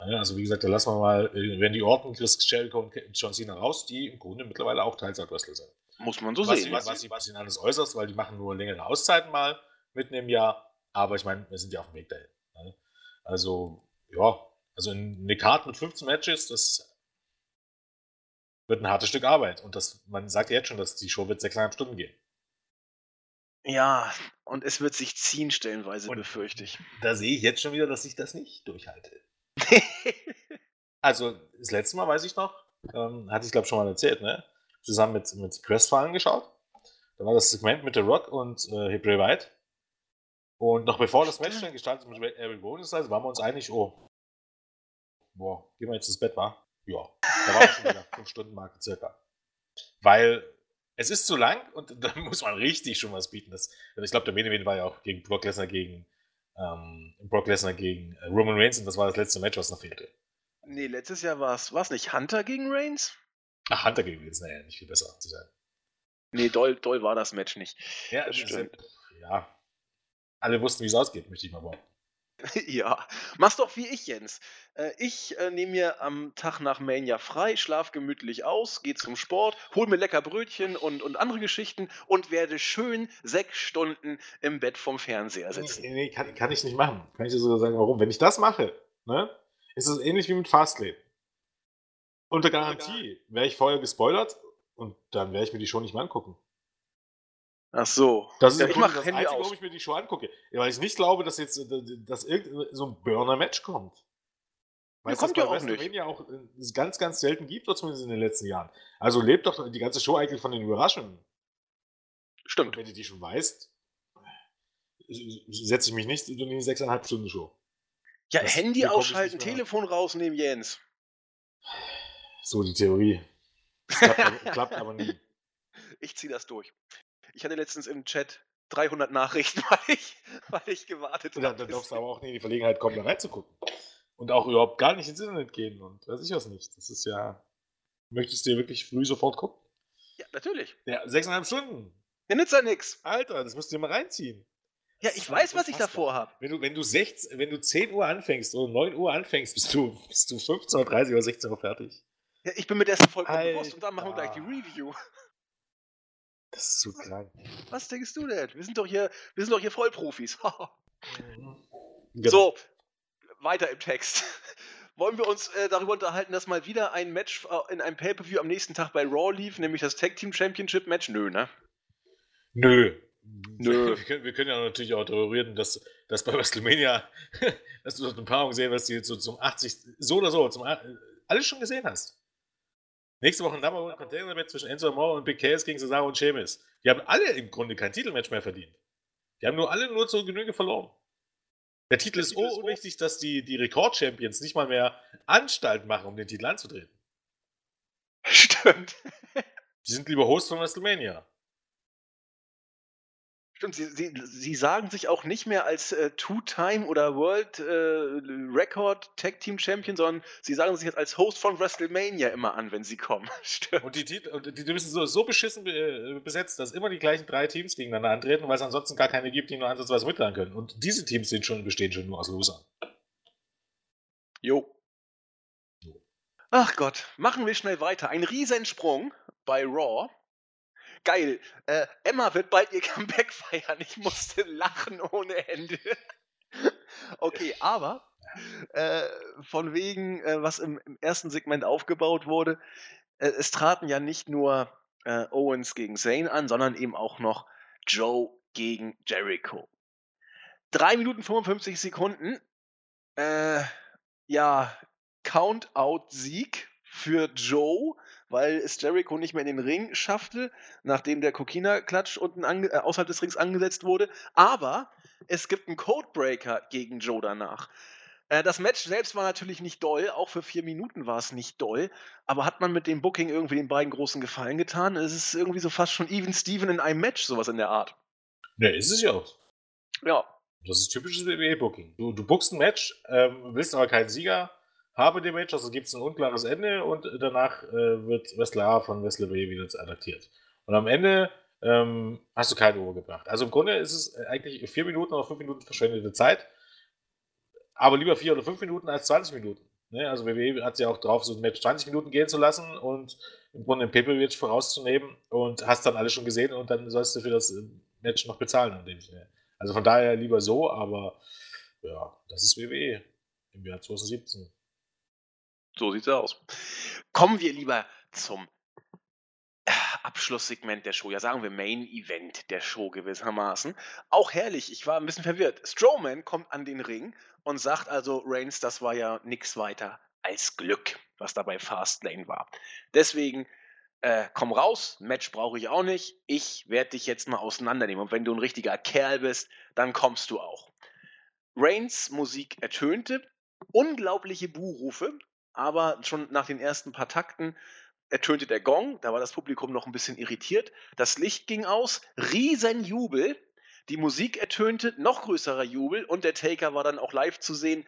Ja, also wie gesagt, da lassen wir mal äh, Randy Orton, Chris Jericho und John Cena raus, die im Grunde mittlerweile auch Teilzeit-Wrestler sind. Muss man so was sehen. Sie, was, sie, was sie alles äußerst, weil die machen nur längere Auszeiten mal mitten im Jahr. Aber ich meine, wir sind ja auf dem Weg dahin. Ne? Also, ja, also eine Karte mit 15 Matches, das wird ein hartes Stück Arbeit. Und das, man sagt jetzt schon, dass die Show wird sechseinhalb Stunden gehen. Ja, und es wird sich ziehen stellenweise, Und befürchte ich. Da sehe ich jetzt schon wieder, dass ich das nicht durchhalte. Also, das letzte Mal weiß ich noch, ähm, hatte ich glaube schon mal erzählt, ne? Zusammen mit, mit Crestfallen geschaut. Da war das Segment mit The Rock und äh, Bray White. Und noch bevor das Match dann gestartet ist mit Eric Rowan, also waren wir uns einig, oh, boah, gehen wir jetzt ins Bett, wa? Ja. Da waren wir schon wieder 5 Stunden Marke circa. Weil es ist zu lang und da muss man richtig schon was bieten. Das, ich glaube, der Main Event war ja auch gegen Brock Lesnar gegen ähm, Brock Lesnar gegen äh, Roman Reigns und das war das letzte Match, was noch fehlte. Nee, letztes Jahr war es nicht Hunter gegen Reigns? Ach, Hunter gegen Reigns, naja, nicht viel besser zu sein. Nee, doll, doll war das Match nicht. Ja, das stimmt. Ja. Alle wussten, wie es ausgeht, möchte ich mal behaupten. ja, mach's doch wie ich, Jens. Äh, ich äh, nehme mir am Tag nach Mania frei, schlaf gemütlich aus, gehe zum Sport, hol mir lecker Brötchen und, und andere Geschichten und werde schön sechs Stunden im Bett vom Fernseher sitzen. Nee, nee kann, kann, ich nicht machen. Kann ich dir sogar sagen, warum? Wenn ich das mache, ne, ist es ähnlich wie mit Fastlane. Unter Garantie wäre ich vorher gespoilert und dann werde ich mir die Show nicht mehr angucken. Ach so. Das ist ja, ich mache das Handy Einzige, aus. warum ich mir die Show angucke. Weil ich nicht glaube, dass jetzt äh, dass irgend so ein Burner-Match kommt. Weil es kommt ja auch nicht. ja auch äh, ganz, ganz selten gibt, oder zumindest in den letzten Jahren. Also lebt doch die ganze Show eigentlich von den Überraschungen. Stimmt. Und wenn du die schon weißt, setze ich mich nicht in die sechseinhalb Stunden Show. Ja, das Handy ausschalten, Telefon rausnehmen, Jens. So die Theorie. Das klappt, aber, klappt aber nie. Ich ziehe das durch. Ich hatte letztens im Chat 300 Nachrichten, weil ich, weil ich gewartet habe. Da darfst du aber auch nie in die Verlegenheit kommen, da reinzugucken. Und auch überhaupt gar nicht ins Internet gehen und weiß ich was nicht. Das ist ja. Möchtest du dir wirklich früh sofort gucken? Ja, natürlich. Ja, sechseinhalb Stunden. Ja, nützt ja nix. Alter, das musst du dir mal reinziehen. Ja, ich weiß, was ich davor habe. Wenn du, wenn, du 16, wenn du 10 Uhr anfängst oder 9 Uhr anfängst, bist du, bist du 15.30 oder 16 Uhr fertig. Ja, ich bin mir dessen vollkommen Alter. bewusst und dann machen wir gleich die Review. Das ist zu krank. Was denkst du denn? Wir sind doch hier, wir sind doch hier Vollprofis. genau. So, weiter im Text. Wollen wir uns äh, darüber unterhalten, dass mal wieder ein Match äh, in einem Pay-Per-View am nächsten Tag bei Raw lief, nämlich das Tag Team Championship Match? Nö, ne? Nö. Nö. Wir können, wir können ja natürlich auch darüber reden, dass, dass bei WrestleMania, dass du dort eine Paarung sehen was du jetzt so zum 80, so oder so, zum, alles schon gesehen hast. Nächste Woche ein Number One Contender Match zwischen Enzo Amore und Big Cass gegen Cesaro und Sheamus. Die haben alle im Grunde kein Titelmatch mehr verdient. Die haben nur alle nur zur Genüge verloren. Der Titel ist so unwichtig, dass die, die Rekord-Champions nicht mal mehr Anstalt machen, um den Titel anzutreten. Stimmt. Die sind lieber Host von WrestleMania. Stimmt, sie, sie, sie sagen sich auch nicht mehr als äh, Two-Time oder World äh, Record Tag Team Champion, sondern sie sagen sich jetzt als Host von WrestleMania immer an, wenn sie kommen. Stimmt. Und die, Titel, und die müssen so, so beschissen äh, besetzt, dass immer die gleichen drei Teams gegeneinander antreten, weil es ansonsten gar keine gibt, die nur ansatzweise mittragen können. Und diese Teams sind schon, bestehen schon nur aus Losern. Jo. Ach Gott, machen wir schnell weiter. Ein Riesensprung bei Raw geil. Äh, Emma wird bald ihr Comeback feiern. Ich musste lachen ohne Ende. okay, aber äh, von wegen, äh, was im, im, ersten Segment aufgebaut wurde, äh, es traten ja nicht nur äh, Owens gegen Zane an, sondern eben auch noch Joe gegen Jericho. 3 Minuten 55 Sekunden. Äh, ja, Count-Out-Sieg für Joe weil es Jericho nicht mehr in den Ring schaffte, nachdem der Kokina-Klatsch unten äh, außerhalb des Rings angesetzt wurde. Aber es gibt einen Codebreaker gegen Joe danach. Äh, das Match selbst war natürlich nicht doll, auch für vier Minuten war es nicht doll, aber hat man mit dem Booking irgendwie den beiden großen Gefallen getan? Es ist irgendwie so fast schon Even Steven in einem Match, sowas in der Art. Ja, ist es ja auch. Ja. Das ist typisches WWE-Booking. Du, du bookst ein Match, ähm, willst aber keinen Sieger, habe dem Match, also gibt es ein unklares Ende und danach äh, wird Wrestler von Wrestler B wieder adaptiert. Und am Ende ähm, hast du keine Uhr gebracht. Also im Grunde ist es eigentlich vier Minuten oder fünf Minuten verschwendete Zeit, aber lieber vier oder fünf Minuten als 20 Minuten. Ne? Also WWE hat ja auch drauf, so ein Match 20 Minuten gehen zu lassen und im Grunde ein Paper vorauszunehmen und hast dann alles schon gesehen und dann sollst du für das Match noch bezahlen. Also von daher lieber so, aber ja, das ist WWE im Jahr 2017. So sieht's aus. Kommen wir lieber zum äh, Abschlusssegment der Show, ja sagen wir Main Event der Show gewissermaßen. Auch herrlich, ich war ein bisschen verwirrt. Strowman kommt an den Ring und sagt also, Reigns, das war ja nichts weiter als Glück, was da bei Fastlane war. Deswegen, äh, komm raus, Match brauche ich auch nicht, ich werde dich jetzt mal auseinandernehmen. Und wenn du ein richtiger Kerl bist, dann kommst du auch. Reigns Musik ertönte, unglaubliche Buhrufe, aber schon nach den ersten paar Takten ertönte der Gong, da war das Publikum noch ein bisschen irritiert, das Licht ging aus, Riesenjubel, die Musik ertönte, noch größerer Jubel und der Taker war dann auch live zu sehen,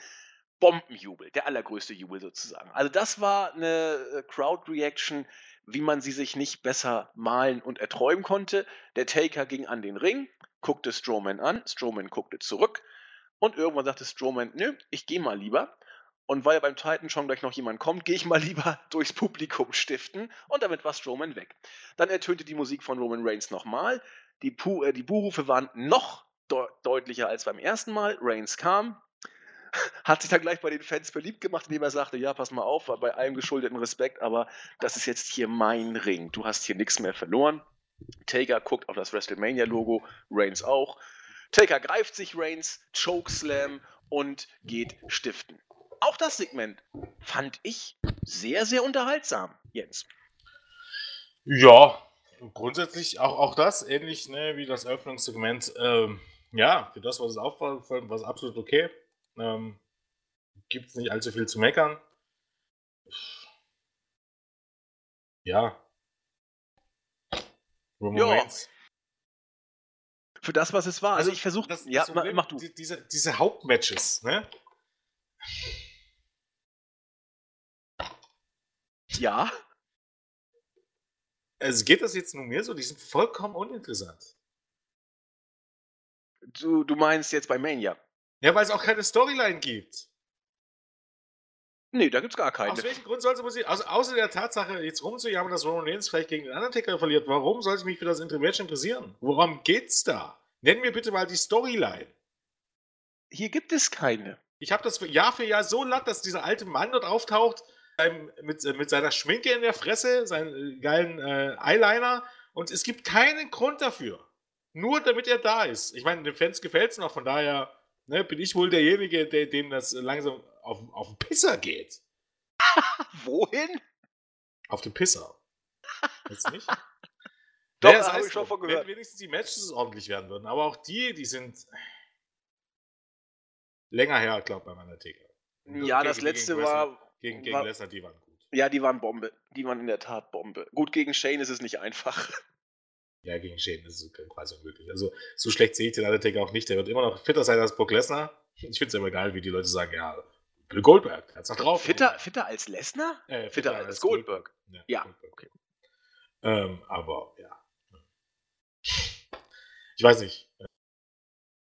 Bombenjubel, der allergrößte Jubel sozusagen. Also das war eine äh, Crowd-Reaction, wie man sie sich nicht besser malen und erträumen konnte. Der Taker ging an den Ring, guckte Strowman an, Strowman guckte zurück und irgendwann sagte Strowman, nö, ich gehe mal lieber. Und weil ja beim Titan schon gleich noch jemand kommt, gehe ich mal lieber durchs Publikum stiften. Und damit war Strowman weg. Dann ertönte die Musik von Roman Reigns nochmal. Die, äh, die Buhrufe waren noch de deutlicher als beim ersten Mal. Reigns kam, hat sich dann gleich bei den Fans beliebt gemacht, indem er sagte, ja, pass mal auf, war bei allem geschuldeten Respekt, aber das ist jetzt hier mein Ring. Du hast hier nichts mehr verloren. Taker guckt auf das WrestleMania-Logo, Reigns auch. Taker greift sich Reigns, Chokeslam und geht stiften. Auch das Segment fand ich sehr, sehr unterhaltsam, Jens. Ja, grundsätzlich auch, auch das, ähnlich ne, wie das Eröffnungssegment. Ähm, ja, für das, was es auffällt, war es absolut okay. Ähm, Gibt es nicht allzu viel zu meckern. Ja. Roman ja. Reigns für das, was es war. Also, also ich versuche, das, ja, Problem, mach du. Die, diese, diese Hauptmatches, ne? Ja. Also geht das jetzt nur mir so? Die sind vollkommen uninteressant. Du, du meinst jetzt bei Mania? Ja, weil es auch keine Storyline gibt. Nee, da gibt's gar keine. Aus welchem Grund sollte man sich, also außer der Tatsache, jetzt rumzujammern, dass Roman Reigns vielleicht gegen den Undertaker verliert, warum soll ich mich für das Intermatch interessieren? Worum geht's da? Nenn mir bitte mal die Storyline. Hier gibt es keine. Ich habe das Jahr für Jahr so latt, dass dieser alte Mann dort auftaucht, mit, äh, mit seiner Schminke in der Fresse, seinen äh, geilen äh, Eyeliner, und es gibt keinen Grund dafür. Nur damit er da ist. Ich meine, den Fans gefällt es noch, von daher ne, bin ich wohl derjenige, der, dem das langsam auf, auf den Pisser geht. Wohin? Auf den Pisser. Weißt du nicht? Doch, naja, das habe ich schon von gehört. Wenn wenigstens die Matches ordentlich werden würden. Aber auch die, die sind länger her, glaube ich, bei meiner Theke. Ja, das letzte war. Gegen, gegen war, Lesnar, die waren gut. Ja, die waren Bombe. Die waren in der Tat Bombe. Gut, gegen Shane ist es nicht einfach. Ja, gegen Shane ist es quasi unmöglich. Also, so schlecht sehe ich den Undertaker auch nicht. Der wird immer noch fitter sein als Brock Lesnar. Ich finde es immer egal, wie die Leute sagen, ja, Bill Goldberg, hat's noch drauf. Fitter, fitter als Lesnar? Äh, fitter, fitter, als, als Goldberg. Goldberg. Ja. ja. Goldberg. Okay. Ähm, aber, ja. Ich weiß nicht.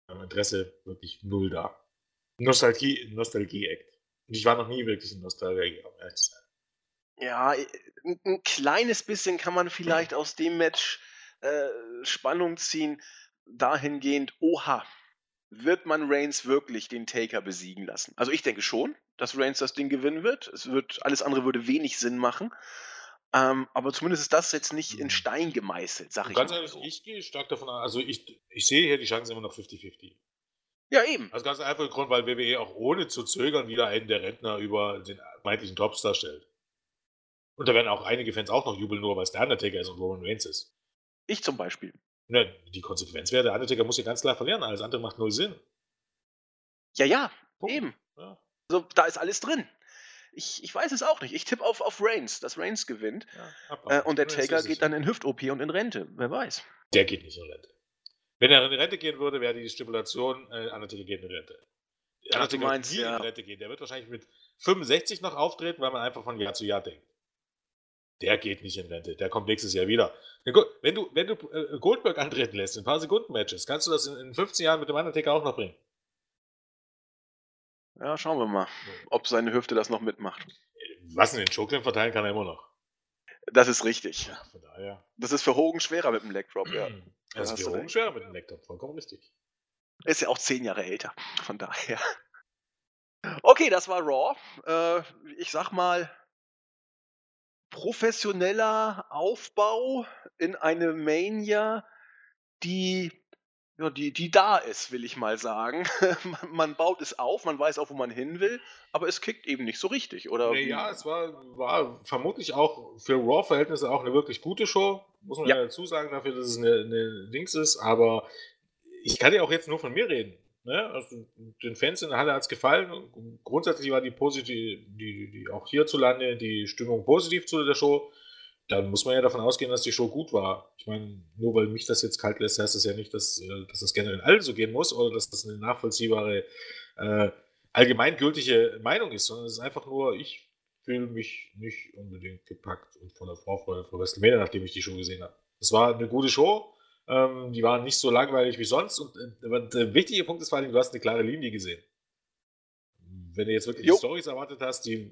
Interesse wirklich null da. Nostalgie, Nostalgie-Act. Ich war noch nie wirklich in Nostalgie, um ehrlich zu sein. Ja, ein, ein, kleines bisschen kann man vielleicht aus dem Match äh, Spannung ziehen, dahingehend, oha, wird man Reigns wirklich den Taker besiegen lassen? Also ich denke schon, dass Reigns das Ding gewinnen wird. Es wird alles andere würde wenig Sinn machen. Ähm, aber zumindest ist das jetzt nicht in mhm. Stein gemeißelt, sag ich Ganz ehrlich, so. ich gehe stark davon aus, also ich, ich sehe hier die Chancen immer noch 50-50. Ja, eben. Das ganz einfache Grund, weil WWE auch ohne zu zögern wieder einen der Rentner über den meintlichen Topstar stellt. Und da werden auch einige Fans auch noch jubeln, nur weil es der Undertaker ist und Roman Reigns ist. Ich zum Beispiel. Ne, die Konsequenz wäre, der Undertaker muss hier ganz klar verlieren, alles andere macht null Sinn. Ja, ja, Punkt. eben. Ja. Also da ist alles drin. Ich, ich weiß es auch nicht. Ich tippe auf, auf Reigns, dass Reigns gewinnt. Ja, äh, und der Taker geht dann in Hüft-OP und in Rente. Wer weiß. Der geht nicht in Rente. Wenn er in Rente gehen würde, wäre die Stipulation, äh, Undertaker geht in Rente. Ach, du meinst, nie ja. in Rente gehen. Der wird wahrscheinlich mit 65 noch auftreten, weil man einfach von Jahr zu Jahr denkt. Der geht nicht in Rente. Der kommt nächstes Jahr wieder. Wenn du, wenn du äh, Goldberg antreten lässt in ein paar Sekunden Matches, kannst du das in, in 15 Jahren mit dem Undertaker auch noch bringen. Ja, schauen wir mal, ob seine Hüfte das noch mitmacht. Was in den Chokeslam verteilen kann er immer noch. Das ist richtig. Ja, von daher. Das ist für Hogan schwerer mit dem Leg Drop, ja. Das ist für Hogan schwerer mit dem Drop, vollkommen richtig. Ist ja auch zehn Jahre älter, von daher. Okay, das war Raw. Äh, ich sag mal, professioneller Aufbau in eine Mania, die ja, die, die da ist, will ich mal sagen. man, baut es auf, man weiß auch, wo man hin will, aber es kickt eben nicht so richtig, oder? Nee, ja, es war, war vermutlich auch für Raw-Verhältnisse auch eine wirklich gute Show, muss man ja, ja dazu sagen, dafür, dass es eine, eine Dings ist, aber ich kann ja auch jetzt nur von mir reden. Ne? Also, den Fans in der Halle hat es gefallen. Grundsätzlich war die positiv, die, die, auch hierzulande die Stimmung positiv zu der Show dann muss man ja davon ausgehen, dass die Show gut war. Ich meine, nur weil mich das jetzt kalt lässt, heißt das ja nicht, dass, äh, dass das generell allen so gehen muss oder dass das eine nachvollziehbare, äh, allgemeingültige Meinung ist, sondern es ist einfach nur, ich fühle mich nicht unbedingt gepackt und von der Vorfreude von WrestleMania, nachdem ich die Show gesehen habe. Es war eine gute Show, ähm, die war nicht so langweilig wie sonst und äh, der wichtige Punkt ist vor allem, du hast eine klare Linie gesehen. Wenn du jetzt wirklich jo. Storys erwartet hast, die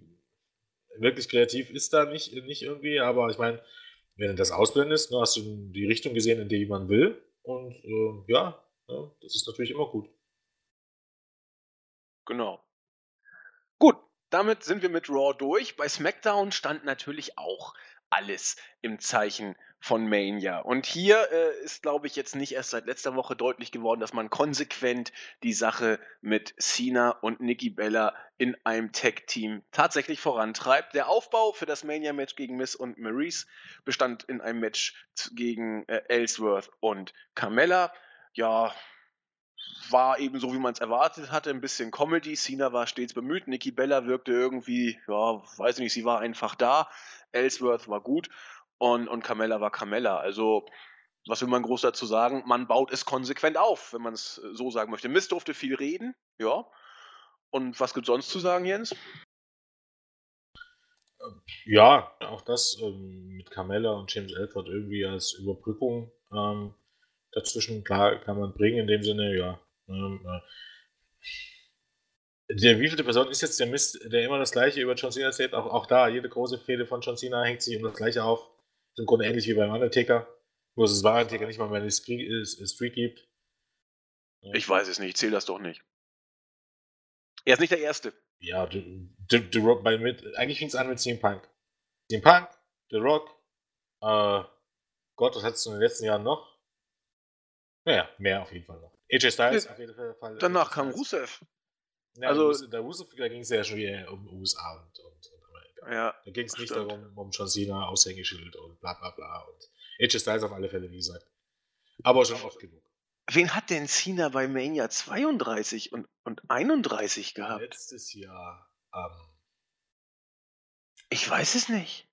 wirklich kreativ ist da nicht, nicht irgendwie, aber ich meine, wenn du das ausblendest, ne, hast du die Richtung gesehen, in die man will. Und äh, ja, ja, das ist natürlich immer gut. Genau. Gut, damit sind wir mit Raw durch. Bei SmackDown stand natürlich auch alles im Zeichen von Mania. Und hier äh, ist, glaube ich, jetzt nicht erst seit letzter Woche deutlich geworden, dass man konsequent die Sache mit Cena und Nikki Bella in einem Tag-Team tatsächlich vorantreibt. Der Aufbau für das Mania-Match gegen Miss und Maurice bestand in einem Match gegen äh, Ellsworth und Carmella. Ja, war eben so, wie man es erwartet hatte, ein bisschen Comedy. Cena war stets bemüht, Nikki Bella wirkte irgendwie, ja, weiß nicht, sie war einfach da. Ellsworth war gut und, und Carmella war Carmella. Also, was will man groß dazu sagen? Man baut es konsequent auf, wenn man es äh, so sagen möchte. Mist durfte viel reden, ja. Und was gibt sonst zu sagen, Jens? Ja, auch das ähm, mit Carmella und James Elford irgendwie als Überbrückung ähm, dazwischen, klar, kann man bringen, in dem Sinne, ja. Ähm, äh, der wievielte Person ist jetzt der Mist, der immer das gleiche über John Cena erzählt? Auch, auch da, jede große Fehde von John Cena hängt sich um das gleiche auf. Ist im Grunde ähnlich wie beim Undertaker. Nur dass es war Undertaker nicht mal mehr eine Streak gibt. Ja. Ich weiß es nicht, ich zähle das doch nicht. Er ist nicht der Erste. Ja, The, The, The Rock, bei, mit, eigentlich fing es an mit CM Punk. CM Punk, The Rock, äh, Gott, was hattest du in den letzten Jahren noch? Naja, mehr auf jeden Fall noch. AJ Styles ja. auf jeden Fall. Danach kam Rusev. Ja, also, der Rusev, da ging es ja schon wieder um USA und. Ja, da ging es nicht stimmt. darum, um John Cena, Aushängeschild und bla bla bla. Und AJ Styles auf alle Fälle, wie gesagt. Aber schon oft genug. Wen hat denn Cena bei Mania 32 und, und 31 gehabt? Letztes Jahr. Ähm, ich weiß es nicht.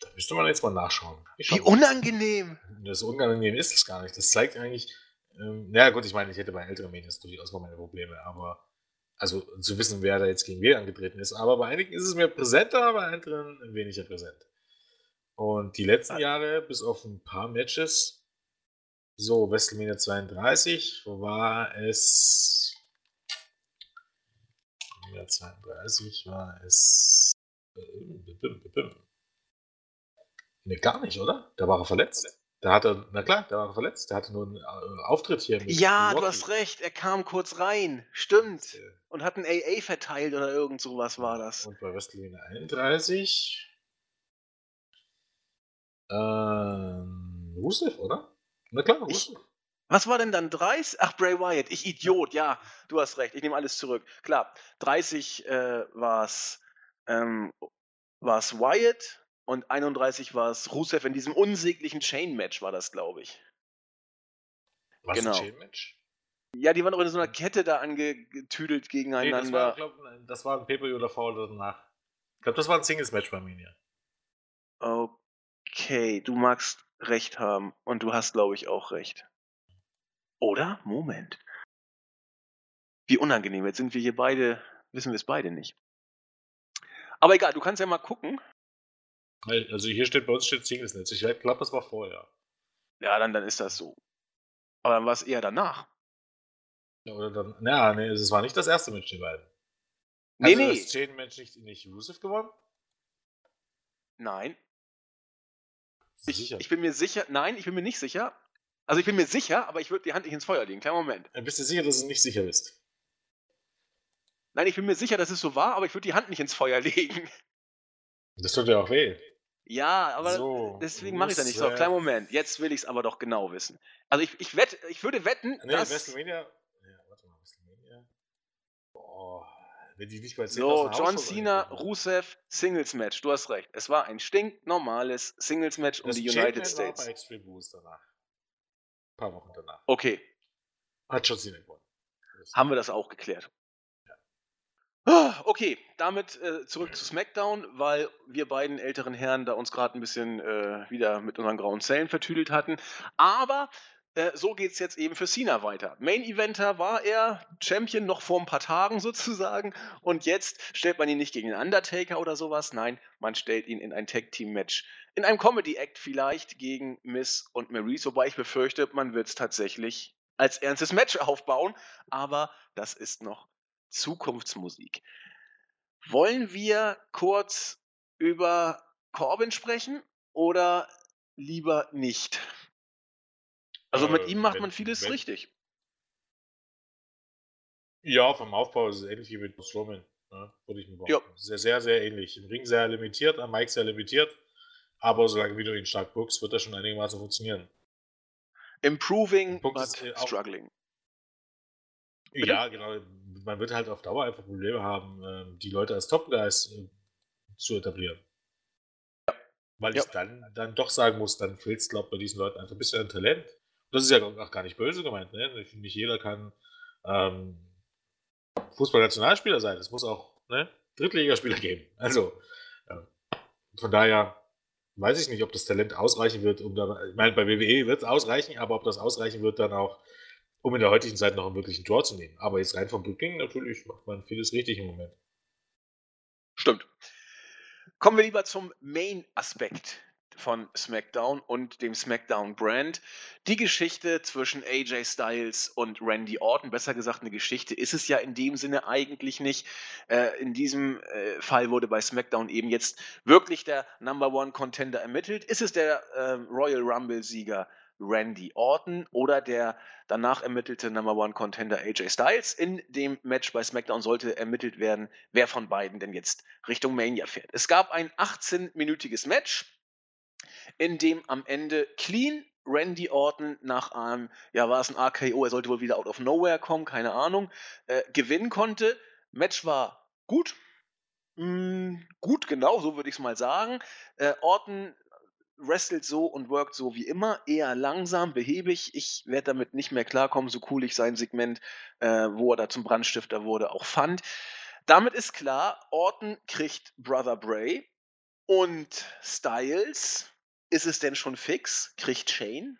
Da müsste man jetzt mal nachschauen. Wie unangenehm. Das unangenehm ist es gar nicht. Das zeigt eigentlich, ähm, ja gut, ich meine, ich hätte bei älteren Medien durchaus noch meine Probleme, aber also zu wissen, wer da jetzt gegen wen angetreten ist. Aber bei einigen ist es mir präsenter, bei anderen weniger präsent. Und die letzten ah. Jahre, bis auf ein paar Matches, so WrestleMania 32, wo war es? WrestleMania 32 war es. Ne, gar nicht, oder? Da war er verletzt. Da hat er, na klar, der war verletzt. Der hatte nur einen äh, Auftritt hier mit Ja, du hast recht. Er kam kurz rein. Stimmt. Äh, und hat ein AA verteilt oder irgend sowas war das. Und bei WrestleMania 31 ähm, Rusev, oder? Na klar, Rusev. was war denn dann 30? Ach, Bray Wyatt. Ich Idiot, ja, du hast recht. Ich nehme alles zurück. Klar, 30 äh, war es ähm, Wyatt und 31 war es Rusev in diesem unsäglichen Chain-Match, war das, glaube ich. Was genau. ein Chain-Match? Ja, die waren auch in so einer Kkette da angetüdelt gegeneinander. Nee, das, war, glaub, das war ein Pay-Per-View oder danach. Ich glaube, das war ein Singles-Match bei Mania. Okay, du magst recht haben. Und du hast, glaube ich, auch recht. Oder? Moment. Wie unangenehm. Jetzt sind wir hier beide, wissen wir es beide nicht. Aber egal, du kannst ja mal gucken. Also hier steht bei uns steht Singles-Netz. Ich glaube, das war vorher. Ja, dann, dann ist das so. Aber dann war es eher danach. Ja, oder dann. Ja, nee, es war nicht das erste Match, die beiden. Nee, also nee. das Chain-Match nicht, nicht Rusev gewonnen? Nein. Ich, ich, bin mir sicher, nein, ich bin mir nicht sicher. Also ich bin mir sicher, aber ich würde die Hand nicht ins Feuer legen. Kleinen Moment. Bist du sicher, dass du nicht sicher bist? Nein, ich bin mir sicher, dass es so war, aber ich würde die Hand nicht ins Feuer legen. Das tut ja auch weh. Ja, aber so, deswegen mache ich da nicht so. Kleinen Moment, jetzt will ich es aber doch genau wissen. Also ich, ich, wett, ich würde wetten, nee, dass... WrestleMania... Ja, warte mal, WrestleMania... Boah, wenn die nicht bei 10 So, John Cena, Rusev, Singles-Match, du hast recht. Es war ein stinknormales Singles-Match um die United States. War bei Extreme Rules danach. Ein paar Wochen danach. Okay. Hat John Cena gewonnen. Haben wir das auch geklärt. Okay, damit äh, zurück zu SmackDown, weil wir beiden älteren Herren da uns gerade ein bisschen äh, wieder mit unseren grauen Zellen vertüdelt hatten. Aber äh, so geht es jetzt eben für Cena weiter. Main Eventer war er Champion noch vor ein paar Tagen sozusagen und jetzt stellt man ihn nicht gegen den Undertaker oder sowas, nein, man stellt ihn in ein Tag Team Match. In einem Comedy Act vielleicht gegen Miss und Maurice, wobei ich befürchte, man wird es tatsächlich als ernstes Match aufbauen, aber das ist noch Zukunftsmusik. Wollen wir kurz über Corbin sprechen oder lieber nicht? Also mit äh, ihm macht wenn, man vieles wenn, richtig. Ja, vom Aufbau ist es ähnlich wie mit Strowman, ne? würde ich mir. Ja. Sehr, sehr, sehr ähnlich. Im Ring sehr limitiert, am Mike sehr limitiert, aber solange wie du ihn stark bookst, wird das schon einigermaßen funktionieren. Improving, but struggling. Bitte? Ja, genau man wird halt auf Dauer einfach Probleme haben, ähm, die Leute als Top Guys äh, zu etablieren. Ja. Weil ja. ich dann, dann doch sagen muss, dann fehlt es, glaube ich, bei diesen Leuten einfach ein bisschen an Talent. Und das ist ja auch gar nicht böse gemeint. Ne? Nicht, nicht jeder kann ähm, Fußballnationalspieler sein. Es muss auch ne, Drittligaspieler geben. Also, ja. von daher weiß ich nicht, ob das Talent ausreichen wird, um da, ich meine, bei WWE wird es ausreichen, aber ob das ausreichen wird, dann auch um in der heutigen Zeit noch einen wirklichen Tor zu nehmen. Aber jetzt rein vom Booking natürlich macht man vieles richtig im Moment. Stimmt. Kommen wir lieber zum Main-Aspekt von SmackDown und dem SmackDown-Brand. Die Geschichte zwischen AJ Styles und Randy Orton, besser gesagt eine Geschichte, ist es ja in dem Sinne eigentlich nicht. Äh, in diesem äh, Fall wurde bei SmackDown eben jetzt wirklich der Number One Contender ermittelt. Ist es der äh, Royal Rumble-Sieger Randy Orton oder der danach ermittelte Number One Contender AJ Styles. In dem Match bei SmackDown sollte ermittelt werden, wer von beiden denn jetzt Richtung Mania fährt. Es gab ein 18-minütiges Match, in dem am Ende clean Randy Orton nach einem, ja, war es ein RKO, er sollte wohl wieder out of nowhere kommen, keine Ahnung, äh, gewinnen konnte. Match war gut. Mm, gut, genau, so würde ich es mal sagen. Äh, Orton wrestelt so und workt so wie immer, eher langsam, behäbig. Ich werde damit nicht mehr klarkommen, so cool ich sein Segment, äh, wo er da zum Brandstifter wurde, auch fand. Damit ist klar, Orton kriegt Brother Bray und Styles, ist es denn schon fix, kriegt Shane?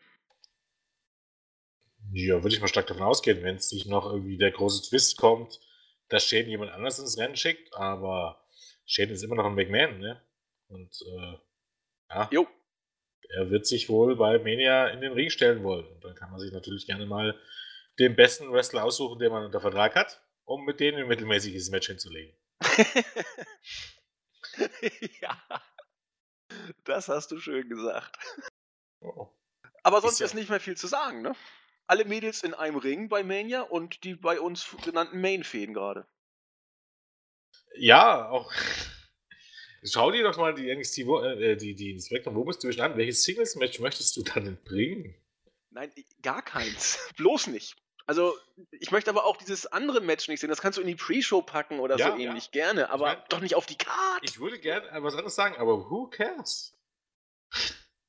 Ja, würde ich mal stark davon ausgehen, wenn es nicht noch irgendwie der große Twist kommt, dass Shane jemand anders ins Rennen schickt, aber Shane ist immer noch ein McMahon, ne? Und äh, ja. Jo er wird sich wohl bei Mania in den Ring stellen wollen. Und dann kann man sich natürlich gerne mal den besten Wrestler aussuchen, den man unter Vertrag hat, um mit denen ein mittelmäßiges Match hinzulegen. ja, das hast du schön gesagt. Oh. Aber sonst ist, ja. ist nicht mehr viel zu sagen, ne? Alle Mädels in einem Ring bei Mania und die bei uns genannten Main-Fäden gerade. Ja, auch Schau dir doch mal die NXT, äh, die, die Spectrum Women's Division an. Welches Singles-Match möchtest du dann bringen? Nein, gar keins. Bloß nicht. Also, ich möchte aber auch dieses andere Match nicht sehen. Das kannst du in die Pre-Show packen oder ja, so ähnlich. Ja. Gerne, aber ich mein, doch nicht auf die Karte. Ich würde gerne was anderes sagen, aber who cares?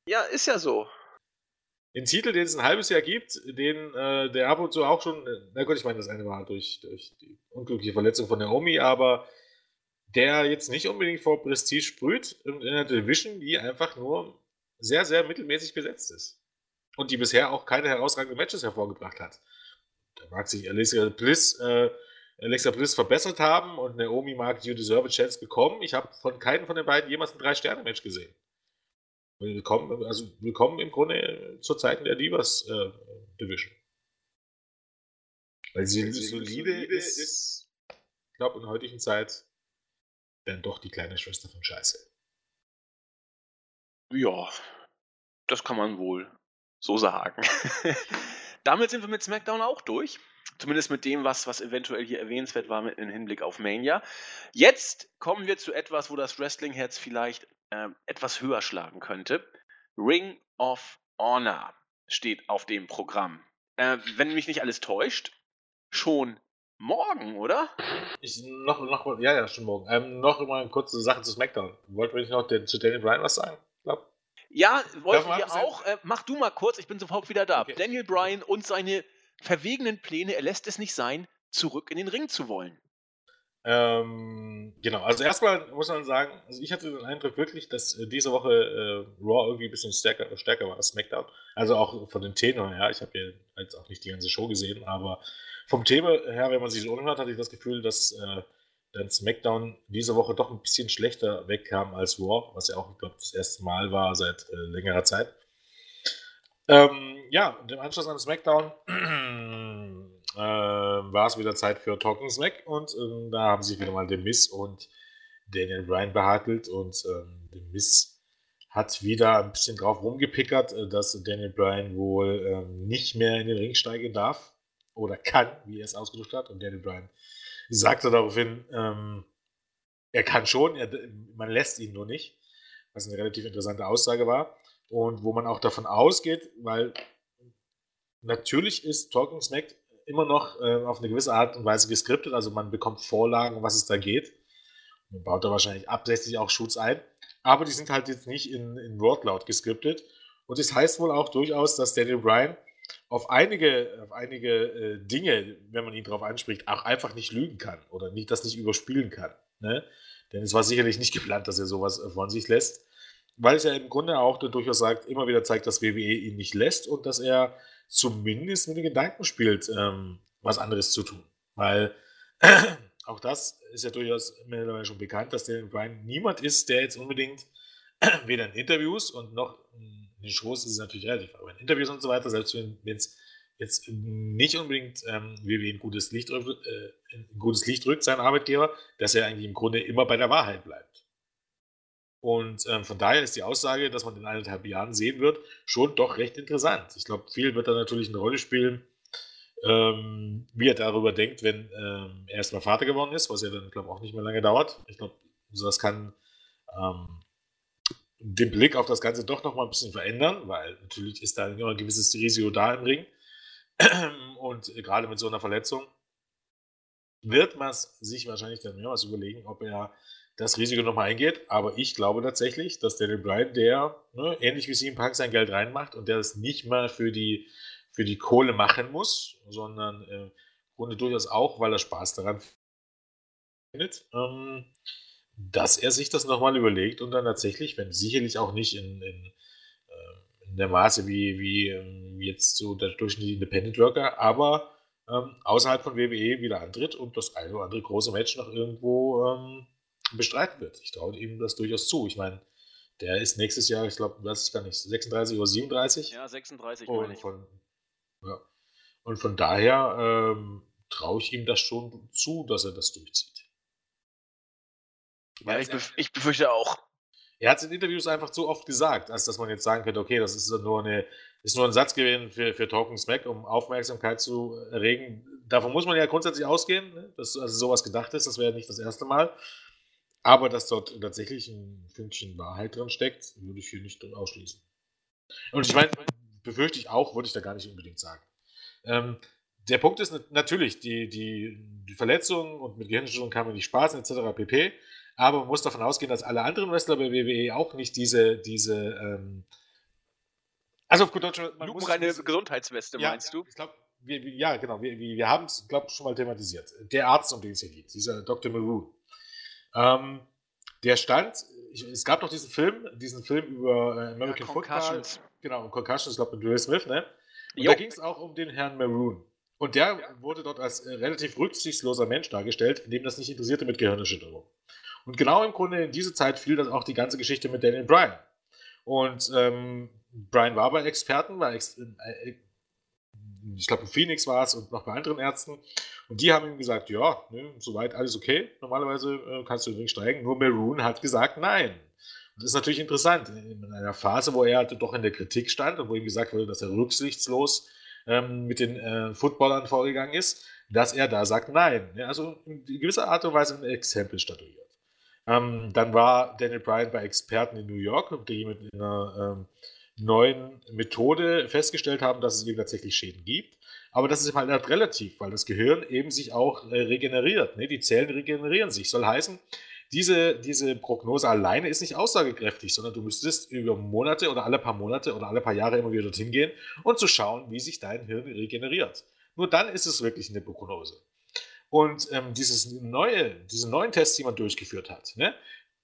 Ja, ist ja so. Den Titel, den es ein halbes Jahr gibt, den äh, der ab und zu auch schon, äh, na gut, ich meine, das eine war durch, durch die unglückliche Verletzung von Naomi, aber der jetzt nicht unbedingt vor Prestige sprüht in einer Division, die einfach nur sehr, sehr mittelmäßig besetzt ist. Und die bisher auch keine herausragenden Matches hervorgebracht hat. Da mag sich Alexa Bliss, äh, Alexa Bliss verbessert haben und Naomi mag You Deserve a Chance bekommen. Ich habe von keinem von den beiden jemals ein Drei-Sterne-Match gesehen. Willkommen, also willkommen im Grunde zur Zeiten der Divas äh, Division. Weil sie solide ist, ist ich glaube, in der heutigen Zeit dann doch die kleine Schwester von Scheiße. Ja, das kann man wohl so sagen. Damit sind wir mit SmackDown auch durch. Zumindest mit dem, was, was eventuell hier erwähnenswert war mit, im Hinblick auf Mania. Jetzt kommen wir zu etwas, wo das Wrestling-Herz vielleicht äh, etwas höher schlagen könnte. Ring of Honor steht auf dem Programm. Äh, wenn mich nicht alles täuscht, schon morgen, oder? Ich, noch, noch, ja, ja, schon morgen. Ähm, noch mal eine kurze Sache zu SmackDown. Wollten wir nicht noch den, zu Daniel Bryan was sagen? Glaub. Ja, wollten wir auch. Äh, mach du mal kurz, ich bin sofort wieder da. Okay. Daniel Bryan und seine verwegenen Pläne, er lässt es nicht sein, zurück in den Ring zu wollen. Ähm, genau, also erstmal muss man sagen, also ich hatte den Eindruck wirklich, dass äh, diese Woche äh, Raw irgendwie ein bisschen stärker, stärker war als SmackDown. Also auch von den Tenor her. Ich habe ja jetzt auch nicht die ganze Show gesehen, aber vom Thema her, wenn man sich so umhört, hatte ich das Gefühl, dass äh, dann SmackDown diese Woche doch ein bisschen schlechter wegkam als Raw, was ja auch, ich glaube, das erste Mal war seit äh, längerer Zeit. Ähm, ja, im Anschluss an SmackDown äh, war es wieder Zeit für Talking Smack und ähm, da haben sich wieder mal The Miss und Daniel Bryan behartelt und ähm, The Miss hat wieder ein bisschen drauf rumgepickert, äh, dass Daniel Bryan wohl ähm, nicht mehr in den Ring steigen darf oder kann, wie er es ausgedrückt hat und Daniel Bryan sagte daraufhin, ähm, er kann schon, er, man lässt ihn nur nicht, was eine relativ interessante Aussage war und wo man auch davon ausgeht, weil natürlich ist Talking Smack immer noch äh, auf eine gewisse Art und Weise geskriptet, also man bekommt Vorlagen, was es da geht. Man baut da wahrscheinlich absichtlich auch Shoots ein, aber die sind halt jetzt nicht in, in Wortlaut geskriptet. Und das heißt wohl auch durchaus, dass Daniel Bryan auf einige, auf einige äh, Dinge, wenn man ihn darauf anspricht, auch einfach nicht lügen kann oder nicht, das nicht überspielen kann. Ne? Denn es war sicherlich nicht geplant, dass er sowas von sich lässt, weil es ja im Grunde auch durchaus sagt, immer wieder zeigt, dass WWE ihn nicht lässt und dass er zumindest mit den Gedanken spielt, ähm, was anderes zu tun. Weil auch das ist ja durchaus mittlerweile schon bekannt, dass der Brian niemand ist, der jetzt unbedingt weder in Interviews und noch den Shows ist es natürlich relativ, aber in Interviews und so weiter, selbst wenn es jetzt nicht unbedingt ähm, WWE ein gutes, Licht, äh, ein gutes Licht rückt, sein Arbeitgeber, dass er eigentlich im Grunde immer bei der Wahrheit bleibt. Und ähm, von daher ist die Aussage, dass man in eineinhalb Jahren sehen wird, schon doch recht interessant. Ich glaube, viel wird da natürlich eine Rolle spielen, ähm, wie er darüber denkt, wenn ähm, er erstmal Vater geworden ist, was ja dann, glaube ich, auch nicht mehr lange dauert. Ich glaube, das kann ähm, den Blick auf das Ganze doch noch mal ein bisschen verändern, weil natürlich ist da immer ein gewisses Risiko da im Ring. Und gerade mit so einer Verletzung wird man sich wahrscheinlich dann mehrmals überlegen, ob er das Risiko nochmal eingeht. Aber ich glaube tatsächlich, dass Daniel Bryan, der ne, ähnlich wie CM Punk sein Geld reinmacht und der das nicht mal für die, für die Kohle machen muss, sondern äh, im Grunde durchaus auch, weil er Spaß daran findet, ähm, dass er sich das nochmal überlegt und dann tatsächlich, wenn sicherlich auch nicht in, in, äh, in der Maße wie, wie, ähm, jetzt so der durchschnittliche Independent Worker, aber ähm, außerhalb von WWE wieder antritt und das eine oder andere große Match noch irgendwo ähm, bestreiten wird. Ich traue ihm das durchaus zu. Ich meine, der ist nächstes Jahr, ich glaube, weiß ich gar nicht, 36 oder 37. Ja, 36 und von, ja. und von daher ähm, traue ich ihm das schon zu, dass er das durchzieht. Ja, ich, bef ich befürchte auch. Er hat es in Interviews einfach zu oft gesagt, als dass man jetzt sagen könnte, okay, das ist nur, eine, ist nur ein Satz gewesen für, für Talking Smack, um Aufmerksamkeit zu erregen. Davon muss man ja grundsätzlich ausgehen, ne? dass also sowas gedacht ist. Das wäre nicht das erste Mal. Aber dass dort tatsächlich ein Fünkchen Wahrheit drin steckt, würde ich hier nicht ausschließen. Und ich meine, befürchte ich auch, würde ich da gar nicht unbedingt sagen. Ähm, der Punkt ist natürlich, die, die, die Verletzungen und mit Gehirnstörungen kann man nicht spaßen, etc. pp. Aber man muss davon ausgehen, dass alle anderen Wrestler bei WWE auch nicht diese, diese ähm, also auf gut Deutsch, man muss eine Gesundheitsweste, ja, meinst du? Ich glaube, ja, genau. Wir, wir haben es, glaube ich, schon mal thematisiert. Der Arzt, um den es hier geht, dieser Dr. Maroon, ähm, der stand, ich, es gab doch diesen Film, diesen Film über äh, American ja, Football. Genau, Concussions, ich glaube mit Will Smith, ne? Und jo. da ging es auch um den Herrn Maroon. Und der ja. wurde dort als äh, relativ rücksichtsloser Mensch dargestellt, dem das nicht interessierte mit Gehirnerschütterung. Und genau im Grunde in diese Zeit fiel das auch die ganze Geschichte mit Daniel Bryan. Und ähm, Bryan war bei Experten, war ex äh, ich glaube, in Phoenix war es und noch bei anderen Ärzten. Und die haben ihm gesagt, ja, ne, soweit alles okay. Normalerweise äh, kannst du den Ring steigen. Nur Maroon hat gesagt, nein. Und das ist natürlich interessant. In einer Phase, wo er halt doch in der Kritik stand und wo ihm gesagt wurde, dass er rücksichtslos ähm, mit den äh, Footballern vorgegangen ist, dass er da sagt Nein. Ja, also in gewisser Art und Weise ein Exempel statuiert. Ähm, dann war Daniel Bryan bei Experten in New York, die mit einer ähm, neuen Methode festgestellt haben, dass es eben tatsächlich Schäden gibt. Aber das ist halt relativ, weil das Gehirn eben sich auch äh, regeneriert. Ne? Die Zellen regenerieren sich. Soll heißen, diese, diese Prognose alleine ist nicht aussagekräftig, sondern du müsstest über Monate oder alle paar Monate oder alle paar Jahre immer wieder dorthin gehen und zu schauen, wie sich dein Hirn regeneriert. Nur dann ist es wirklich eine Prognose. Und ähm, dieses neue, diese neuen Tests, die man durchgeführt hat, ne,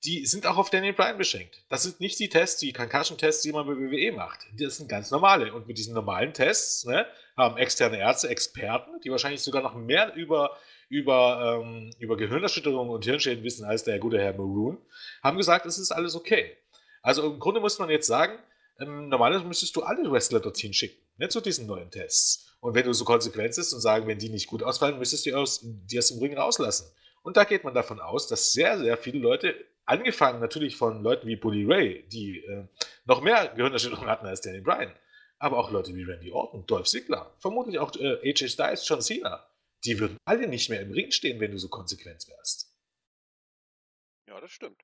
die sind auch auf Daniel Bryan beschränkt. Das sind nicht die Tests, die Concussion-Tests, die man bei WWE macht. Das sind ganz normale. Und mit diesen normalen Tests ne, haben externe Ärzte, Experten, die wahrscheinlich sogar noch mehr über, über, ähm, über Gehirnerschütterungen und Hirnschäden wissen als der gute Herr Maroon, haben gesagt, es ist alles okay. Also im Grunde muss man jetzt sagen, ähm, normalerweise müsstest du alle Wrestler dorthin schicken, nicht zu diesen neuen Tests. Und wenn du so konsequent bist und sagen, wenn die nicht gut ausfallen, müsstest du aus, die aus dem Ring rauslassen. Und da geht man davon aus, dass sehr, sehr viele Leute angefangen natürlich von Leuten wie Bully Ray, die äh, noch mehr Gehirnerschütterung hatten als Danny Bryan, aber auch Leute wie Randy Orton, Dolph Ziggler, vermutlich auch äh, AJ Styles, John Cena, die würden alle nicht mehr im Ring stehen, wenn du so konsequent wärst. Ja, das stimmt.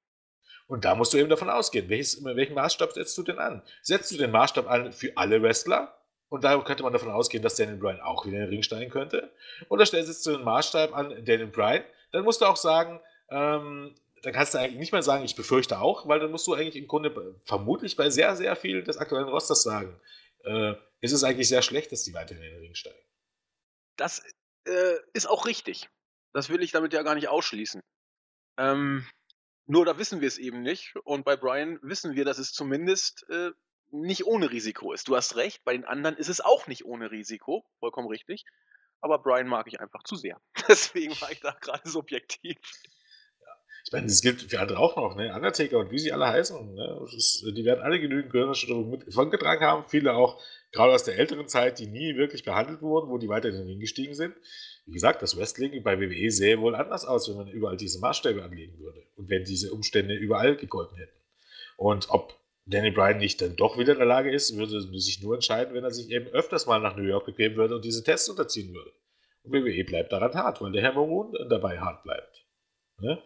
Und da musst du eben davon ausgehen, welches, welchen Maßstab setzt du denn an? Setzt du den Maßstab an für alle Wrestler? Und da könnte man davon ausgehen, dass Daniel Bryan auch wieder in den Ring steigen könnte. Oder stellst du den Maßstab an Daniel Bryan? Dann musst du auch sagen, ähm, dann kannst du eigentlich nicht mehr sagen, ich befürchte auch, weil dann musst du eigentlich im Grunde vermutlich bei sehr, sehr vielen des aktuellen Rosters sagen, äh, ist es eigentlich sehr schlecht, dass die weiterhin in den Ring steigen. Das äh, ist auch richtig. Das will ich damit ja gar nicht ausschließen. Ähm, nur da wissen wir es eben nicht. Und bei Brian wissen wir, dass es zumindest äh, nicht ohne Risiko ist. Du hast recht, bei den anderen ist es auch nicht ohne Risiko. Vollkommen richtig. Aber Brian mag ich einfach zu sehr. Deswegen war ich da gerade subjektiv. Ich meine, das gilt für andere auch noch, ne? Undertaker und wie sie alle heißen. Ne? Ist, die werden alle genügend Gehirnerschütterung mit vongetragen haben. Viele auch, gerade aus der älteren Zeit, die nie wirklich behandelt wurden, wo die weiter in den Ring gestiegen sind. Wie gesagt, das Wrestling bei WWE sähe wohl anders aus, wenn man überall diese Maßstäbe anlegen würde. Und wenn diese Umstände überall gegolten hätten. Und ob Danny Bryan nicht dann doch wieder in der Lage ist, würde sich nur entscheiden, wenn er sich eben öfters mal nach New York begeben würde und diese Tests unterziehen würde. Und WWE bleibt daran hart, weil der Herr Moon dabei hart bleibt. Ne?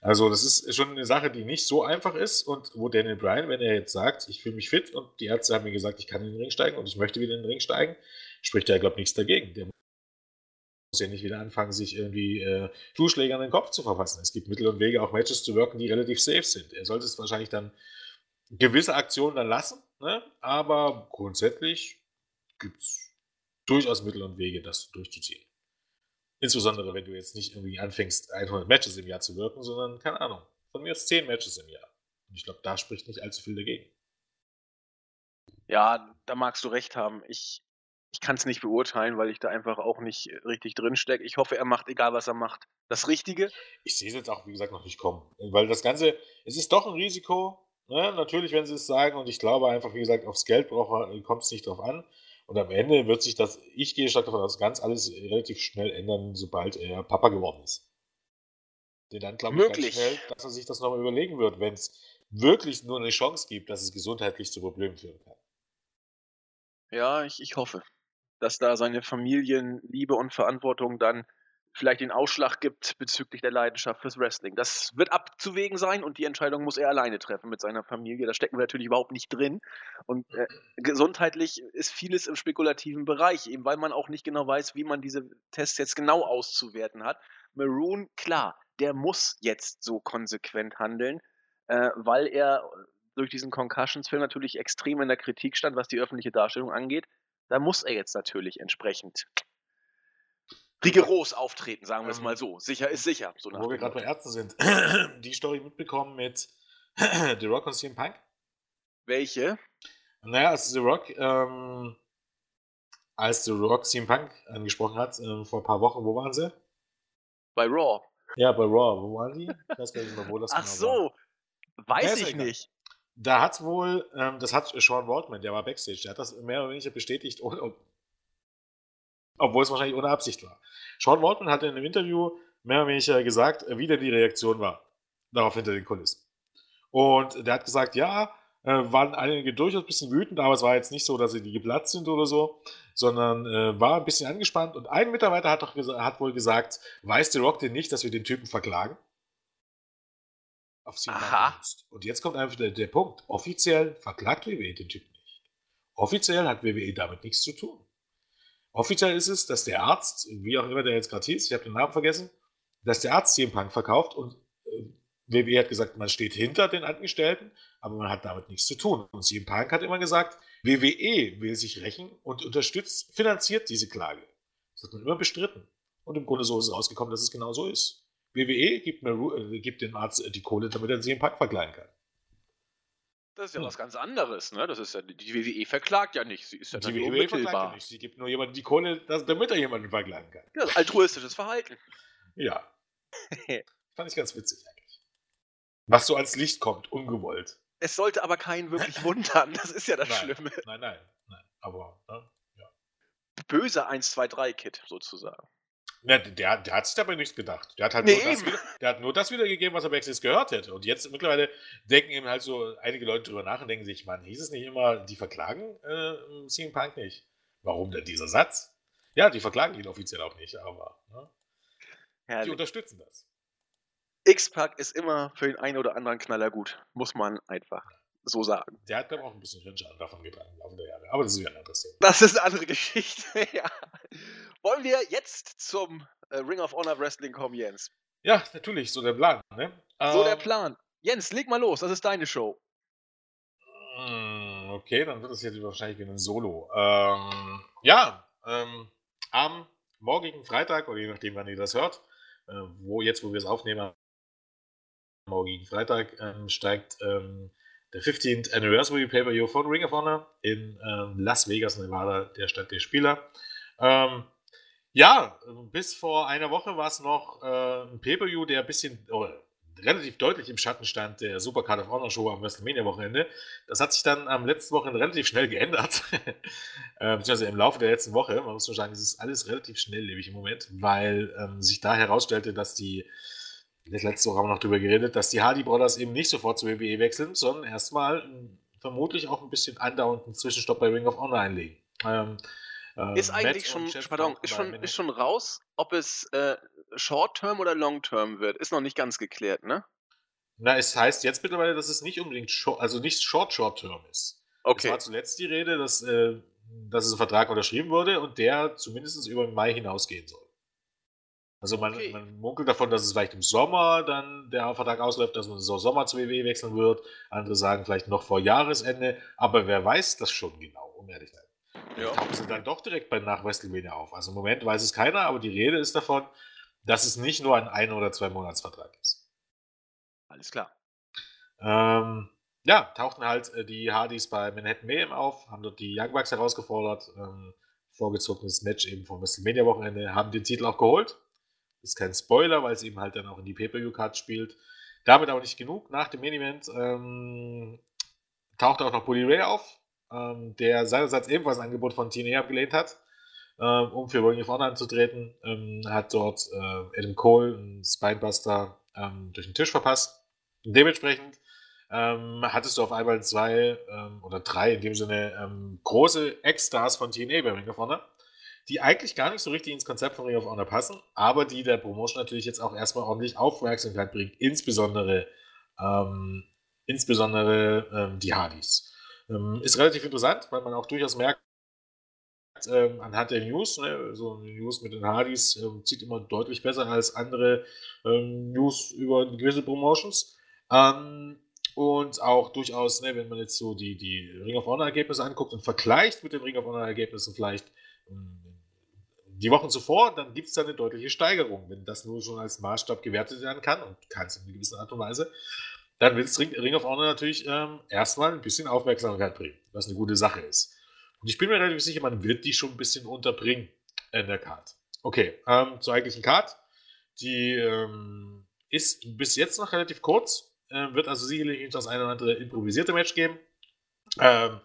Also das ist schon eine Sache, die nicht so einfach ist und wo Daniel Bryan, wenn er jetzt sagt, ich fühle mich fit und die Ärzte haben mir gesagt, ich kann in den Ring steigen und ich möchte wieder in den Ring steigen, spricht er, glaube ich, nichts dagegen. Der muss ja nicht wieder anfangen, sich irgendwie äh, Schuhschläger an den Kopf zu verfassen. Es gibt Mittel und Wege, auch Matches zu wirken, die relativ safe sind. Er sollte es wahrscheinlich dann gewisse Aktionen dann lassen, ne? aber grundsätzlich gibt es durchaus Mittel und Wege, das durchzuziehen. Insbesondere, wenn du jetzt nicht irgendwie anfängst, 100 Matches im Jahr zu wirken, sondern, keine Ahnung, von mir aus 10 Matches im Jahr. Und ich glaube, da spricht nicht allzu viel dagegen. Ja, da magst du recht haben. Ich, ich kann es nicht beurteilen, weil ich da einfach auch nicht richtig drin stecke. Ich hoffe, er macht, egal was er macht, das Richtige. Ich sehe es jetzt auch, wie gesagt, noch nicht kommen. Weil das Ganze, es ist doch ein Risiko. Ne? Natürlich, wenn sie es sagen, und ich glaube einfach, wie gesagt, aufs Geld kommt es nicht drauf an. Und am Ende wird sich das, ich gehe stark davon aus, ganz alles relativ schnell ändern, sobald er Papa geworden ist. Denn dann glaube ich ganz schnell, dass er sich das nochmal überlegen wird, wenn es wirklich nur eine Chance gibt, dass es gesundheitlich zu Problemen führen kann. Ja, ich, ich hoffe, dass da seine Familienliebe und Verantwortung dann vielleicht den Ausschlag gibt bezüglich der Leidenschaft fürs Wrestling. Das wird abzuwägen sein und die Entscheidung muss er alleine treffen mit seiner Familie. Da stecken wir natürlich überhaupt nicht drin. Und äh, gesundheitlich ist vieles im spekulativen Bereich, eben weil man auch nicht genau weiß, wie man diese Tests jetzt genau auszuwerten hat. Maroon, klar, der muss jetzt so konsequent handeln, äh, weil er durch diesen Concussions-Film natürlich extrem in der Kritik stand, was die öffentliche Darstellung angeht. Da muss er jetzt natürlich entsprechend rigoros auftreten, sagen wir es ähm, mal so. Sicher ist sicher. So wo wir gerade bei Ärzten sind. Die Story mitbekommen mit The Rock und CM Punk? Welche? Naja, als The Rock, ähm, als The Rock CM Punk angesprochen hat, ähm, vor ein paar Wochen, wo waren sie? Bei Raw. Ja, bei Raw. Wo waren die? Ich weiß gar nicht mehr, wo das Ach genau so, war. weiß ich nicht. Da hat wohl, ähm, das hat Sean Waldman, der war Backstage, der hat das mehr oder weniger bestätigt, ohne, obwohl es wahrscheinlich ohne Absicht war. Sean Waltman hat in einem Interview mehr oder weniger gesagt, wie denn die Reaktion war. Darauf hinter den Kulissen. Und der hat gesagt, ja, äh, waren einige durchaus ein bisschen wütend, aber es war jetzt nicht so, dass sie die geplatzt sind oder so. sondern äh, war ein bisschen angespannt und ein Mitarbeiter hat, doch hat wohl gesagt, weiß The Rock denn nicht, dass wir den Typen verklagen? Auf sie Aha. Und jetzt kommt einfach der, der Punkt. Offiziell verklagt WWE den Typen nicht. Offiziell hat WWE damit nichts zu tun. Offiziell ist es, dass der Arzt, wie auch immer der jetzt gerade hieß, ich habe den Namen vergessen, dass der Arzt CM Punk verkauft und äh, WWE hat gesagt, man steht hinter den Angestellten, aber man hat damit nichts zu tun. Und CM Punk hat immer gesagt, WWE will sich rächen und unterstützt, finanziert diese Klage. Das hat man immer bestritten. Und im Grunde so ist es rausgekommen, dass es genau so ist. WWE gibt, mir, äh, gibt dem Arzt die Kohle, damit er CM Punk verkleiden kann. Das ist ja, ja, was ganz anderes, ne? Das ist ja, die WWE verklagt ja nicht, sie ist ja die WWE verklagt ja nicht, sie gibt nur jemandem die Kohle, damit er jemanden verklagen kann. Ja, altruistisches Verhalten. Ja. Fand ich ganz witzig eigentlich. Was so als Licht kommt, ungewollt. Es sollte aber keinen wirklich wundern, das ist ja das nein, Schlimme. Nein, nein, nein, aber, ne? ja. Böse 1-2-3-Kit sozusagen. Ja, der, der hat sich dabei nichts gedacht. Der hat halt nee, nur, das wieder, der hat nur das wiedergegeben, was er Backstage gehört hätte. Und jetzt mittlerweile denken eben halt so einige Leute drüber nach und denken sich, man, hieß es nicht immer, die verklagen äh, CM Punk nicht. Warum denn dieser Satz? Ja, die verklagen ihn offiziell auch nicht, aber ne? die unterstützen das. X-Pack ist immer für den einen oder anderen Knaller gut. Muss man einfach so sagen. Der hat, glaube ich, auch ein bisschen Hirnschaden davon getragen im Laufe der Jahre. Aber das ist wieder ein anderes Thema. Das ist eine andere Geschichte, ja. Wollen wir jetzt zum äh, Ring of Honor Wrestling kommen, Jens? Ja, natürlich, so der Plan. Ne? So ähm, der Plan. Jens, leg mal los, das ist deine Show. Hm, okay, dann wird es jetzt wahrscheinlich wieder ein Solo. Ähm, ja, ähm, am morgigen Freitag, oder je nachdem, wann ihr das hört, äh, wo jetzt, wo wir es aufnehmen, am morgigen Freitag ähm, steigt ähm, der 15th Anniversary Pay-Per-View von Ring of Honor in ähm, Las Vegas, Nevada, der Stadt der Spieler. Ähm, ja, bis vor einer Woche war es noch äh, ein Pay-Per-View, der ein bisschen, oh, relativ deutlich im Schatten stand der Supercard of Honor Show am WrestleMania-Wochenende. Das hat sich dann am letzten Wochenende relativ schnell geändert. äh, beziehungsweise im Laufe der letzten Woche. Man muss nur sagen, es ist alles relativ schnelllebig im Moment, weil ähm, sich da herausstellte, dass die letzte Woche haben wir noch darüber geredet, dass die Hardy Brothers eben nicht sofort zur WWE wechseln, sondern erstmal hm, vermutlich auch ein bisschen andauernden Zwischenstopp bei Ring of Honor einlegen. Ähm, äh, ist eigentlich schon, pardon, ist schon, ist schon raus, ob es äh, Short-Term oder Long-Term wird. Ist noch nicht ganz geklärt, ne? Na, es heißt jetzt mittlerweile, dass es nicht unbedingt, short, also nicht Short-Short-Term ist. Okay. Es war zuletzt die Rede, dass, äh, dass es ein Vertrag unterschrieben wurde und der zumindest über den Mai hinausgehen soll. Also man, okay. man, munkelt davon, dass es vielleicht im Sommer dann der Vertrag ausläuft, dass man so Sommer zur WWE wechseln wird. Andere sagen vielleicht noch vor Jahresende. Aber wer weiß das schon genau, um ehrlich zu sein. Ja. Tauchen sie dann doch direkt bei nach WrestleMania auf. Also im Moment weiß es keiner, aber die Rede ist davon, dass es nicht nur ein ein- oder zwei Monatsvertrag ist. Alles klar. Ähm, ja, tauchten halt äh, die Hardys bei Manhattan Mayhem auf, haben dort die Young Bucks herausgefordert. Ähm, vorgezogenes Match eben vom WrestleMania-Wochenende, haben den Titel auch geholt. Ist kein Spoiler, weil es eben halt dann auch in die Pay-Per-View-Card spielt. Damit aber nicht genug. Nach dem Main-Event ähm, tauchte auch noch Bully Ray auf, ähm, der seinerseits ebenfalls ein Angebot von TNA abgelehnt hat, ähm, um für Ring of Honor anzutreten. Ähm, hat dort äh, Adam Cole, einen Spinebuster, ähm, durch den Tisch verpasst. dementsprechend ähm, hattest du auf einmal zwei oder drei in dem Sinne große Ex-Stars von TNA bei Ring of Honor die eigentlich gar nicht so richtig ins Konzept von Ring of Honor passen, aber die der Promotion natürlich jetzt auch erstmal ordentlich Aufmerksamkeit bringt, insbesondere, ähm, insbesondere ähm, die Hardys. Ähm, ist relativ interessant, weil man auch durchaus merkt, ähm, anhand der News, ne, so eine News mit den Hardys ähm, zieht immer deutlich besser als andere ähm, News über gewisse Promotions. und auch durchaus, ne, wenn man jetzt so die, die Ring of Honor Ergebnisse anguckt und vergleicht mit den Ring of Honor Ergebnissen vielleicht die Wochen zuvor, dann gibt es da eine deutliche Steigerung. Wenn das nur schon als Maßstab gewertet werden kann, und kann es in einer gewissen Art und Weise, dann will es Ring, Ring of Honor natürlich ähm, erstmal ein bisschen Aufmerksamkeit bringen, was eine gute Sache ist. Und ich bin mir relativ sicher, man wird die schon ein bisschen unterbringen in der Card. Okay, ähm, zur eigentlichen Card. Die ähm, ist bis jetzt noch relativ kurz, äh, wird also sicherlich das eine oder andere improvisierte Match geben. Ähm,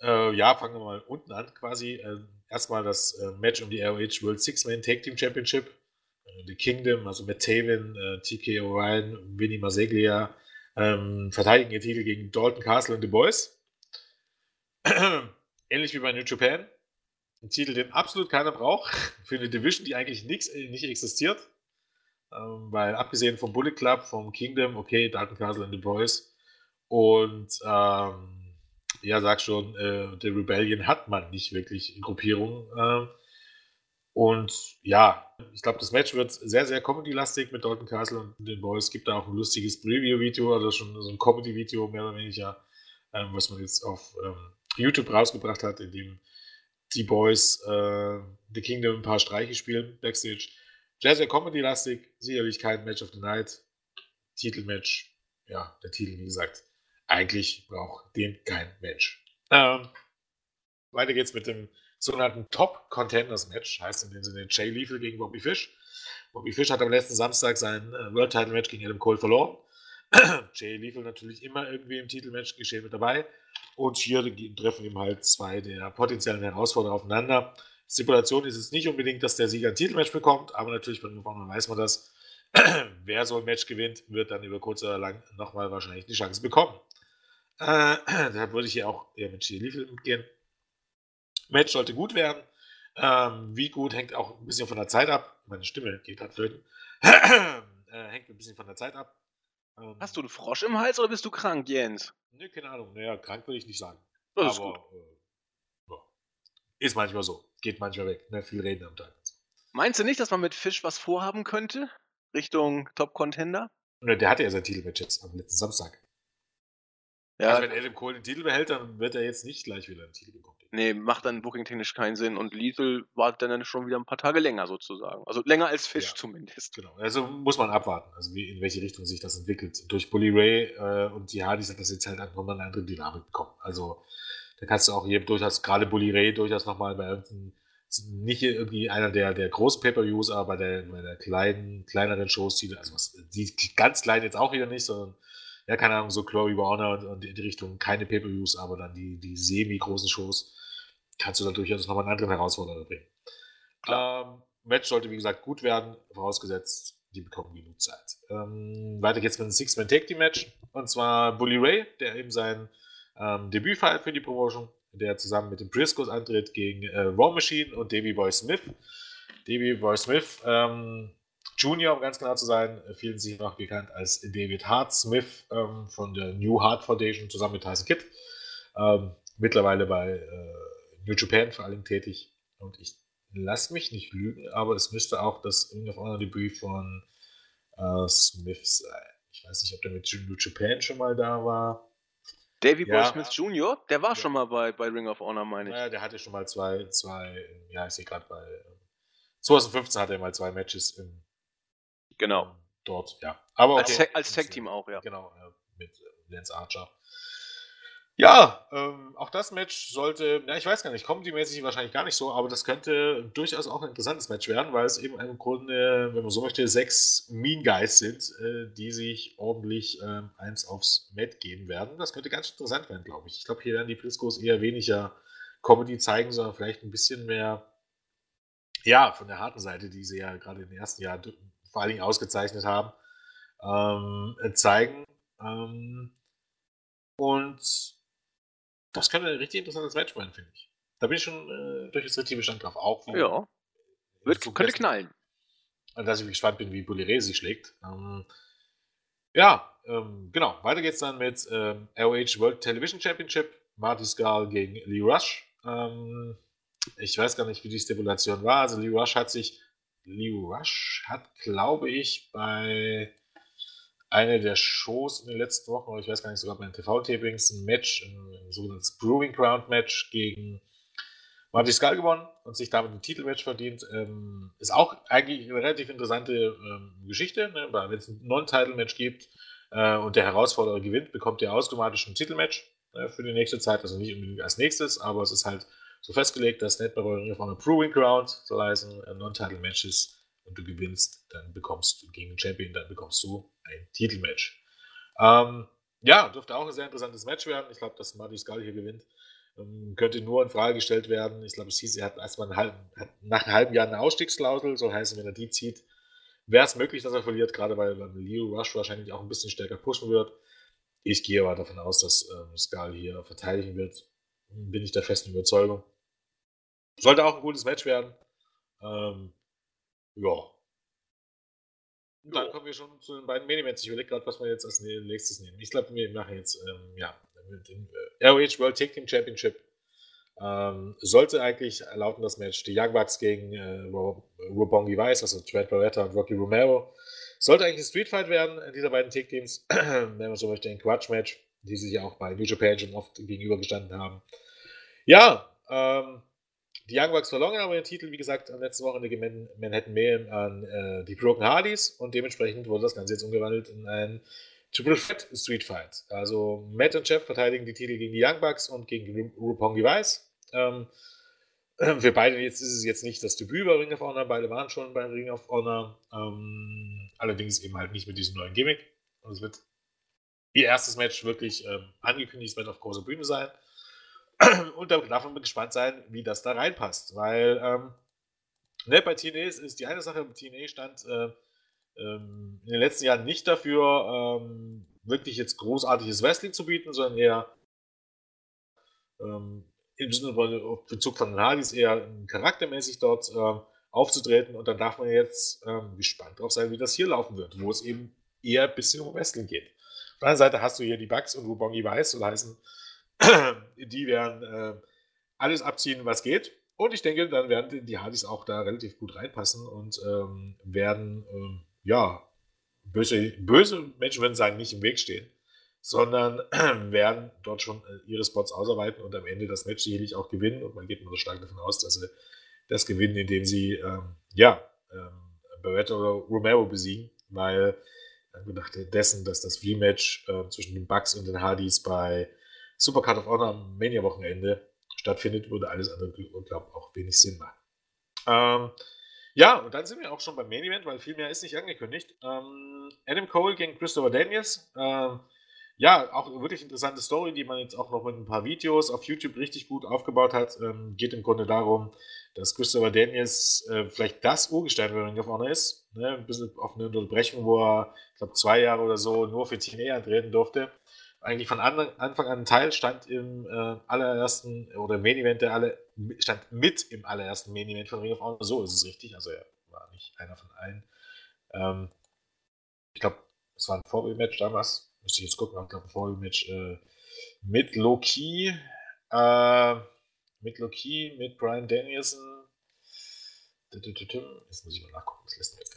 äh, ja, fangen wir mal unten an quasi. Äh, erstmal das äh, Match um die ROH World Six-Man Tag Team Championship. Äh, The Kingdom, also Matt Taven, äh, TK O'Ryan, Vinny Maseglia, ähm, verteidigen ihr Titel gegen Dalton Castle und The Boys. Ähnlich wie bei New Japan. Ein Titel, den absolut keiner braucht, für eine Division, die eigentlich nix, äh, nicht existiert. Ähm, weil abgesehen vom Bullet Club, vom Kingdom, okay, Dalton Castle and the Boys und ähm, ja, sag schon, äh, der Rebellion hat man nicht wirklich in Gruppierungen. Äh, und ja, ich glaube, das Match wird sehr, sehr Comedy-lastig mit Dalton Castle und den Boys. Es gibt da auch ein lustiges Preview-Video, also schon so ein Comedy-Video mehr oder weniger, ähm, was man jetzt auf ähm, YouTube rausgebracht hat, in dem die Boys äh, The Kingdom ein paar Streiche spielen, Backstage. Sehr, sehr Comedy-lastig, sicherlich kein Match of the Night. Titelmatch, ja, der Titel, wie gesagt, eigentlich braucht den kein Mensch. Ähm, weiter geht's mit dem sogenannten Top Contenders Match, heißt in dem Sinne Jay Lethal gegen Bobby Fish. Bobby Fish hat am letzten Samstag sein äh, World Title Match gegen Adam Cole verloren. Jay Lethal natürlich immer irgendwie im Titelmatch geschehen mit dabei. Und hier treffen ihm halt zwei der potenziellen Herausforderer aufeinander. Stipulation ist es nicht unbedingt, dass der Sieger ein Titelmatch bekommt, aber natürlich bei den Frauen weiß man das. Wer so ein Match gewinnt, wird dann über kurz oder lang nochmal wahrscheinlich die Chance bekommen. Äh, deshalb würde ich hier auch eher mit Lethal mitgehen. Match sollte gut werden. Ähm, wie gut hängt auch ein bisschen von der Zeit ab. Meine Stimme geht gerade flöten. äh, hängt ein bisschen von der Zeit ab. Ähm, Hast du einen Frosch im Hals oder bist du krank, Jens? Ne, keine Ahnung. Naja, krank würde ich nicht sagen. Das Aber ist, äh, ja. ist, manchmal so. Geht manchmal weg. Ne? Viel reden am Tag. Meinst du nicht, dass man mit Fisch was vorhaben könnte? Richtung Top-Contender? Der hatte ja sein Titelmatch jetzt am letzten Samstag. Ja. Also wenn Adam Cole den Titel behält, dann wird er jetzt nicht gleich wieder einen Titel bekommen. Nee, macht dann booking-technisch keinen Sinn. Und Lethal wartet dann schon wieder ein paar Tage länger sozusagen. Also länger als Fisch ja, zumindest. Genau. Also muss man abwarten, also wie, in welche Richtung sich das entwickelt. Durch Bully Ray äh, und die Hardys hat das jetzt halt einfach nochmal eine andere Dynamik bekommen. Also da kannst du auch hier durchaus, gerade Bully Ray, durchaus nochmal bei irgendeinem, nicht irgendwie einer der, der großen Pay-Per-Views, aber bei der, bei der kleinen, kleineren Shows, die, also was, die ganz klein jetzt auch wieder nicht, sondern ja, keine Ahnung, so Glory Warner und, und in die Richtung keine Pay-Per-Views, aber dann die, die semi-großen Shows, kannst du da durchaus nochmal einen anderen Herausforderer bringen. Ähm, Match sollte, wie gesagt, gut werden, vorausgesetzt, die bekommen genug Zeit. Ähm, weiter geht's mit einem Six-Man-Take-Team-Match, und zwar Bully Ray, der eben sein ähm, Debüt feiert für die Promotion, der zusammen mit den Briscoes antritt gegen äh, Raw Machine und Davey Boy Smith. Davey Boy Smith ähm, Junior, um ganz genau zu sein, vielen sich noch bekannt als David Hart Smith ähm, von der New Heart Foundation zusammen mit Tyson Kidd. Ähm, mittlerweile bei äh, New Japan vor allem tätig. Und ich lasse mich nicht lügen, aber es müsste auch das Ring of Honor Debüt von äh, Smith sein. Ich weiß nicht, ob der mit New Japan schon mal da war. Davy ja. Boy Smith Jr., der war ja. schon mal bei, bei Ring of Honor, meine ich. Ja, der hatte schon mal zwei, zwei ja, ich sehe gerade bei 2015 hatte er mal zwei Matches im Genau. Dort, ja. Aber okay. Als, Tag-Team auch, ja. Genau, mit äh, Lance Archer. Ja, ähm, auch das Match sollte, ja, ich weiß gar nicht, comedy-mäßig wahrscheinlich gar nicht so, aber das könnte durchaus auch ein interessantes Match werden, weil es eben im Grunde, wenn man so möchte, sechs Mean Guys sind, äh, die sich ordentlich äh, eins aufs Mat geben werden. Das könnte ganz interessant werden, glaube ich. Ich glaube, hier werden die Briscoes eher weniger Comedy zeigen, sondern vielleicht ein bisschen mehr, ja, von der harten Seite, die sie ja gerade in den ersten Jahren vor allen Dingen ausgezeichnet haben, ähm, zeigen. Ähm, und das könnte ein richtig interessantes Match werden, finde ich. Da bin ich schon äh, durchaus richtig bestand drauf. Auch ja. Wird, könnte knallen. Dass ich gespannt bin, wie Bully sich schlägt. Ähm, ja, ähm, genau. Weiter geht's dann mit ähm, ROH World Television Championship. Marty Skull gegen Lee Rush. Ähm, ich weiß gar nicht, wie die Stipulation war. Also Lee Rush hat sich Leo Rush hat, glaube ich, bei einer der Shows in den letzten Wochen, oder ich weiß gar nicht, sogar bei den TV-Tapings, ein Match, ein, ein sogenanntes Brewing Ground Match gegen Marty Skull gewonnen und sich damit ein Titelmatch verdient. Ähm, ist auch eigentlich eine relativ interessante ähm, Geschichte, ne? weil wenn es ein Non-Title-Match gibt äh, und der Herausforderer gewinnt, bekommt er automatisch ein Titelmatch äh, für die nächste Zeit, also nicht unbedingt als nächstes, aber es ist halt so festgelegt, dass bei Ring of Honor Proving Ground soll heißen, äh, Non-Title-Matches und du gewinnst, dann bekommst du gegen den Champion, dann bekommst du ein Titelmatch. Ähm, ja, dürfte auch ein sehr interessantes Match werden. Ich glaube, dass Marty Skull hier gewinnt. Ähm, könnte nur in Frage gestellt werden. Ich glaube, es hieß, er hat erstmal einen halben, hat nach einem halben Jahr eine Ausstiegsklausel, soll heißen, wenn er die zieht, wäre es möglich, dass er verliert, gerade weil dann Leo Rush wahrscheinlich auch ein bisschen stärker pushen wird. Ich gehe aber davon aus, dass ähm, Skull hier verteidigen wird. Bin ich der festen Überzeugung. Sollte auch ein gutes Match werden. Ähm, ja. Und dann kommen wir schon zu den beiden Main Ich überlege gerade, was wir jetzt als nächstes nehmen. Ich glaube, wir machen jetzt, ähm, ja, den äh, ROH World Tag Team Championship. Ähm, sollte eigentlich lauten das Match die Young Bucks gegen äh, Roppongi Vice, also Trent Barretta und Rocky Romero. Sollte eigentlich ein Street Fight werden, dieser beiden Tag Teams, wenn man so möchte, ein Quatsch Match, die sich ja auch bei New Japan schon oft gegenübergestanden haben. Ja, ähm, die Young Bucks verloren aber den Titel, wie gesagt, am letzten Wochenende gegen Manhattan Mayhem an äh, die Broken Hardys und dementsprechend wurde das Ganze jetzt umgewandelt in ein Triple Threat Street Fight. Also Matt und Jeff verteidigen die Titel gegen die Young Bucks und gegen Roppongi Vice. Ähm, für beide jetzt ist es jetzt nicht das Debüt bei Ring of Honor, beide waren schon bei Ring of Honor. Ähm, allerdings eben halt nicht mit diesem neuen Gimmick. Und es wird ihr erstes Match wirklich ähm, angekündigt, es wird auf großer Bühne sein. Und da darf man gespannt sein, wie das da reinpasst. Weil ähm, ne, bei TNA ist, die eine Sache, TNA stand äh, ähm, in den letzten Jahren nicht dafür, ähm, wirklich jetzt großartiges Wrestling zu bieten, sondern eher ähm, im Bezug von den Hardys eher charaktermäßig dort ähm, aufzutreten. Und dann darf man jetzt ähm, gespannt drauf sein, wie das hier laufen wird, wo es eben eher ein bisschen um Wrestling geht. Auf der anderen Seite hast du hier die Bugs und Rubongi Weiß, so heißen die werden äh, alles abziehen, was geht. Und ich denke, dann werden die Hardys auch da relativ gut reinpassen und ähm, werden, ähm, ja, böse, böse Menschen würden sagen, nicht im Weg stehen, sondern werden dort schon äh, ihre Spots ausarbeiten und am Ende das Match sicherlich auch gewinnen. Und man geht nur stark davon aus, dass sie das gewinnen, indem sie, ähm, ja, ähm, Barrett oder Romero besiegen, weil gedacht dessen, dass das Rematch äh, zwischen den Bucks und den Hardys bei Supercard of Honor am Mania-Wochenende stattfindet, würde alles andere, glaube ich, auch wenig Sinn machen. Ähm, ja, und dann sind wir auch schon beim Main Event, weil viel mehr ist nicht angekündigt. Ähm, Adam Cole gegen Christopher Daniels. Ähm, ja, auch wirklich interessante Story, die man jetzt auch noch mit ein paar Videos auf YouTube richtig gut aufgebaut hat. Ähm, geht im Grunde darum, dass Christopher Daniels äh, vielleicht das Urgestein bei Ring of Honor ist. Ne? Ein bisschen auf eine Unterbrechung, wo er, ich glaube, zwei Jahre oder so nur für TNA antreten durfte eigentlich von Anfang an Teil, stand im äh, allerersten oder Main Event der alle, stand mit im allerersten Main Event von Ring of Honor. So ist es richtig. Also er war nicht einer von allen. Ähm, ich glaube, es war ein Vorbild-Match damals. Müsste ich jetzt gucken, ich glaube, ein Vorbild-Match äh, mit Loki. Äh, mit Loki, mit Brian Danielson. Jetzt muss ich mal nachgucken, das lässt mir.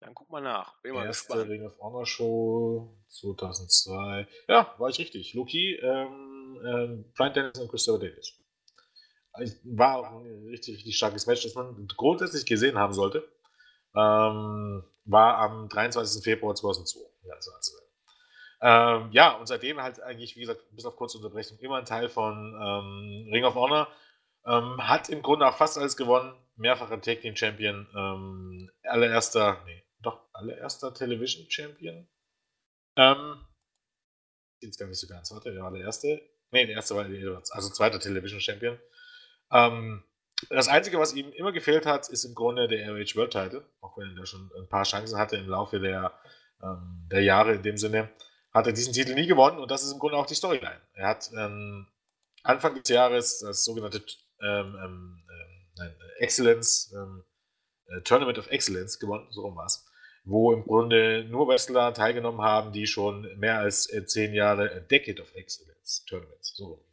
Dann guck mal nach. Bin mal Erste gespannt. Ring of Honor Show 2002. Ja, war ich richtig. Loki, ähm, ähm, Brian Dennis und Christopher Davis. War auch ein richtig, richtig starkes Match, das man grundsätzlich gesehen haben sollte. Ähm, war am 23. Februar 2002. Ähm, ja, und seitdem halt eigentlich, wie gesagt, bis auf kurze Unterbrechung, immer ein Teil von ähm, Ring of Honor. Ähm, hat im Grunde auch fast alles gewonnen. Mehrfacher Tag Team Champion. Ähm, allererster, nee, allererster Television Champion. Ähm, jetzt gar nicht so ganz. Warte, der war der erste. Nee, der erste war der Edwards, also zweiter Television Champion. Ähm, das Einzige, was ihm immer gefehlt hat, ist im Grunde der RH World Title, auch wenn er schon ein paar Chancen hatte im Laufe der, ähm, der Jahre in dem Sinne, hat er diesen Titel nie gewonnen und das ist im Grunde auch die Storyline. Er hat ähm, Anfang des Jahres das sogenannte ähm, ähm, ähm Excellence, ähm, äh, Tournament of Excellence gewonnen, so rum war es wo im Grunde nur Wrestler teilgenommen haben, die schon mehr als äh, zehn Jahre äh, Decade of Excellence Tournaments, so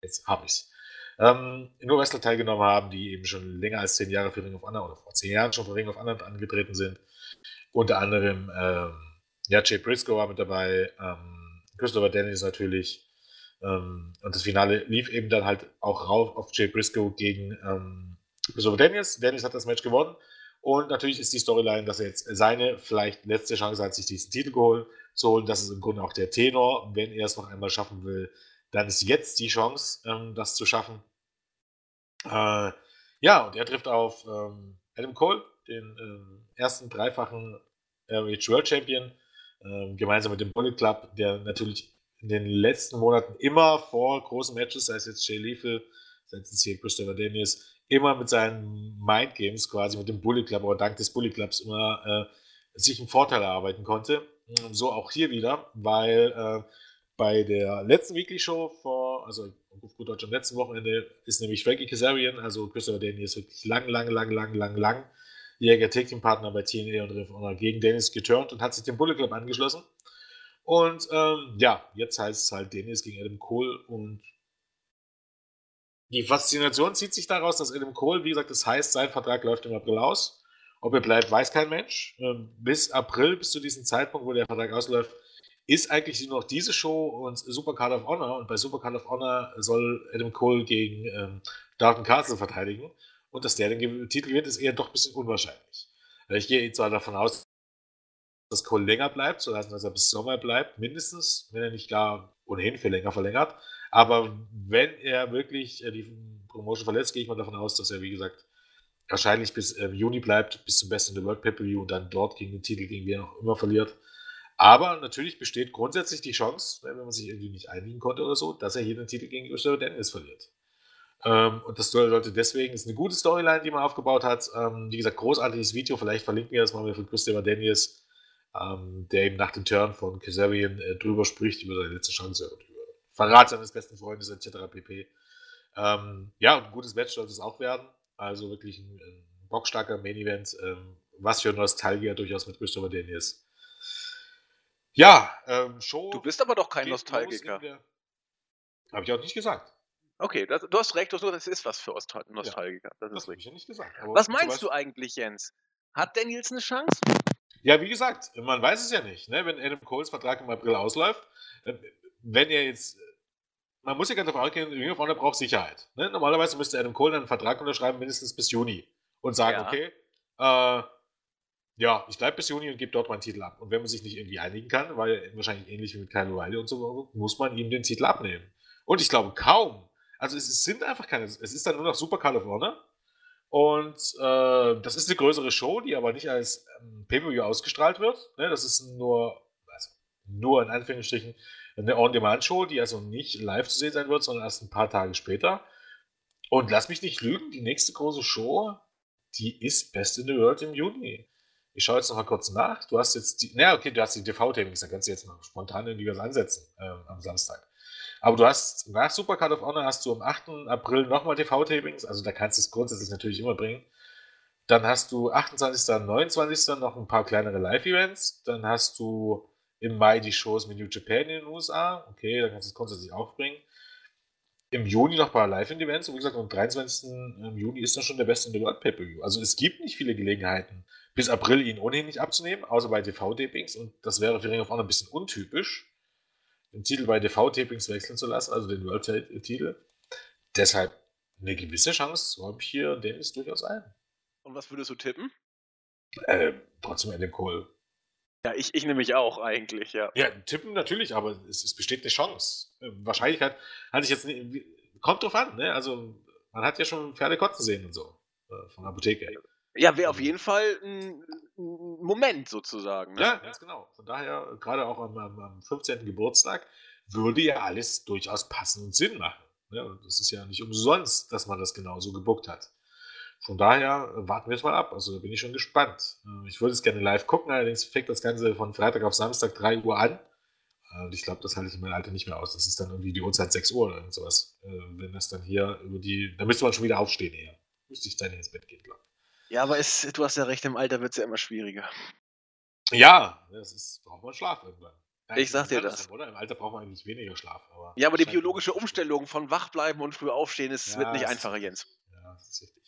jetzt habe ich es. Ähm, nur Wrestler teilgenommen haben, die eben schon länger als zehn Jahre für Ring of Honor oder vor zehn Jahren schon für Ring of Honor angetreten sind. Unter anderem, ähm, ja, Jay Briscoe war mit dabei, ähm, Christopher Dennis natürlich. Ähm, und das Finale lief eben dann halt auch rauf auf Jay Briscoe gegen ähm, Christopher Dennis. Dennis hat das Match gewonnen. Und natürlich ist die Storyline, dass er jetzt seine vielleicht letzte Chance hat, sich diesen Titel zu holen. Das ist im Grunde auch der Tenor. Wenn er es noch einmal schaffen will, dann ist jetzt die Chance, ähm, das zu schaffen. Äh, ja, und er trifft auf ähm, Adam Cole, den ähm, ersten dreifachen RH World Champion, ähm, gemeinsam mit dem Bullet Club, der natürlich in den letzten Monaten immer vor großen Matches, sei es jetzt Jay Lethal, sei es jetzt hier Christopher Daniels, immer mit seinen Mindgames quasi, mit dem Bully Club oder dank des Bully Clubs immer äh, sich einen Vorteil erarbeiten konnte. So auch hier wieder, weil äh, bei der letzten Weekly Show vor also auf gut Deutsch am letzten Wochenende, ist nämlich Frankie Kazarian, also Christopher Daniels, wirklich lang, lang, lang, lang, lang, lang Jäger Tag Partner bei TNA und Ring of Honor gegen Dennis geturnt und hat sich dem Bullet Club angeschlossen. Und ähm, ja, jetzt heißt es halt Dennis gegen Adam Cole und die Faszination zieht sich daraus, dass Adam Cole, wie gesagt, das heißt, sein Vertrag läuft im April aus. Ob er bleibt, weiß kein Mensch. Ähm, bis April, bis zu diesem Zeitpunkt, wo der Vertrag ausläuft, ist eigentlich nur noch diese Show und Super Card of Honor. Und bei Super Card of Honor soll Adam Cole gegen ähm, Darton Castle verteidigen. Und dass der den Titel gewinnt, ist eher doch ein bisschen unwahrscheinlich. Ich gehe zwar davon aus, dass Cole länger bleibt, so dass er bis Sommer bleibt, mindestens, wenn er nicht gar ohnehin viel länger verlängert. Aber wenn er wirklich äh, die Promotion verletzt, gehe ich mal davon aus, dass er, wie gesagt, wahrscheinlich bis äh, Juni bleibt, bis zum besten in der World Pay-Per-View und dann dort gegen den Titel, gegen wen auch immer verliert. Aber natürlich besteht grundsätzlich die Chance, wenn man sich irgendwie nicht einigen konnte oder so, dass er hier den Titel gegen Christopher Dennis verliert. Ähm, und das sollte deswegen, ist eine gute Storyline, die man aufgebaut hat. Ähm, wie gesagt, großartiges Video, vielleicht verlinken wir das mal von Christopher Daniels, ähm, der eben nach dem Turn von Kazarian äh, drüber spricht, über seine letzte Chance und über Verrat seines besten Freundes etc. pp. Ähm, ja, und ein gutes Match sollte es auch werden. Also wirklich ein, ein bockstarker Main Event. Ähm, was für Nostalgier durchaus mit Christopher Daniels. Ja, ähm, Show. Du bist aber doch kein Nostalgiker. Habe ich auch nicht gesagt. Okay, das, du hast recht, du, das ist was für Nostalgiker. Das, das habe ich ja nicht gesagt. was meinst du eigentlich, Jens? Hat Daniels eine Chance? Ja, wie gesagt, man weiß es ja nicht. Ne? Wenn Adam Coles Vertrag im April ausläuft, äh, wenn er jetzt. Man muss ja ganz davon ausgehen, Ring of Honor braucht Sicherheit. Ne? Normalerweise müsste Adam Cole einen Vertrag unterschreiben, mindestens bis Juni. Und sagen, ja. okay, äh, ja, ich bleibe bis Juni und gebe dort meinen Titel ab. Und wenn man sich nicht irgendwie einigen kann, weil wahrscheinlich ähnlich wie mit Kyle O'Reilly und so, muss man ihm den Titel abnehmen. Und ich glaube kaum. Also es sind einfach keine, es ist dann nur noch Super Call of Honor. Und äh, das ist eine größere Show, die aber nicht als ähm, Pay-Per-View ausgestrahlt wird. Ne, das ist nur, also nur in Anführungsstrichen eine On-Demand-Show, die also nicht live zu sehen sein wird, sondern erst ein paar Tage später. Und lass mich nicht lügen, die nächste große Show, die ist Best in the World im Juni. Ich schaue jetzt noch mal kurz nach. Du hast jetzt die, naja, okay, du hast die TV-Tapings, da kannst du jetzt mal spontan irgendwie was ansetzen äh, am Samstag. Aber du hast nach Super Card of Honor hast du am 8. April nochmal TV-Tapings, also da kannst du es grundsätzlich natürlich immer bringen. Dann hast du 28. und 29. noch ein paar kleinere Live-Events. Dann hast du im Mai die Shows mit New Japan in den USA. Okay, da kannst du es grundsätzlich auch bringen. Im Juni noch ein paar Live-Events. Und wie gesagt, am 23. Juni ist dann schon der beste in der World Pay-Per-View. Also es gibt nicht viele Gelegenheiten, bis April ihn ohnehin nicht abzunehmen, außer bei TV-Tapings. Und das wäre für Ring of Honor ein bisschen untypisch, den Titel bei TV-Tapings wechseln zu lassen, also den World-Titel. Deshalb eine gewisse Chance räume ich hier Dennis durchaus ein. Und was würdest du tippen? Äh, trotzdem Adam Cole. Ja, ich, ich nämlich auch eigentlich, ja. Ja, tippen natürlich, aber es, es besteht eine Chance. Äh, Wahrscheinlichkeit hatte ich jetzt nicht. Kommt drauf an, ne? Also, man hat ja schon Pferde kotzen sehen und so. Äh, von der Apotheke. Ja, wäre auf jeden Fall ein, Moment sozusagen. Ne? Ja, ganz genau. Von daher, gerade auch am, am, am 15. Geburtstag, würde ja alles durchaus passen und Sinn machen. Ja, ne? das ist ja nicht umsonst, dass man das genauso gebuckt hat. Von daher äh, warten wir es mal ab. Also da bin ich schon gespannt. Äh, ich würde es gerne live gucken, allerdings fängt das Ganze von Freitag auf Samstag 3 Uhr an. Und ich glaube, das halte ich in meinem Alter nicht mehr aus. Das ist dann irgendwie die Uhrzeit 6 Uhr oder sowas. Äh, wenn das dann hier über die. Da müsste man schon wieder aufstehen eher. Müsste ich dann ins Bett gehen, glaube ich. Ja, aber es, du hast ja recht, im Alter wird es ja immer schwieriger. Ja, das ist, braucht man Schlaf irgendwann. Ja, ich sag dir das. Oder? Im Alter braucht man eigentlich weniger Schlaf. Aber ja, aber die biologische Umstellung von wachbleiben und früh aufstehen, ist, ja, wird nicht einfacher, Jens. Ja, das ist richtig.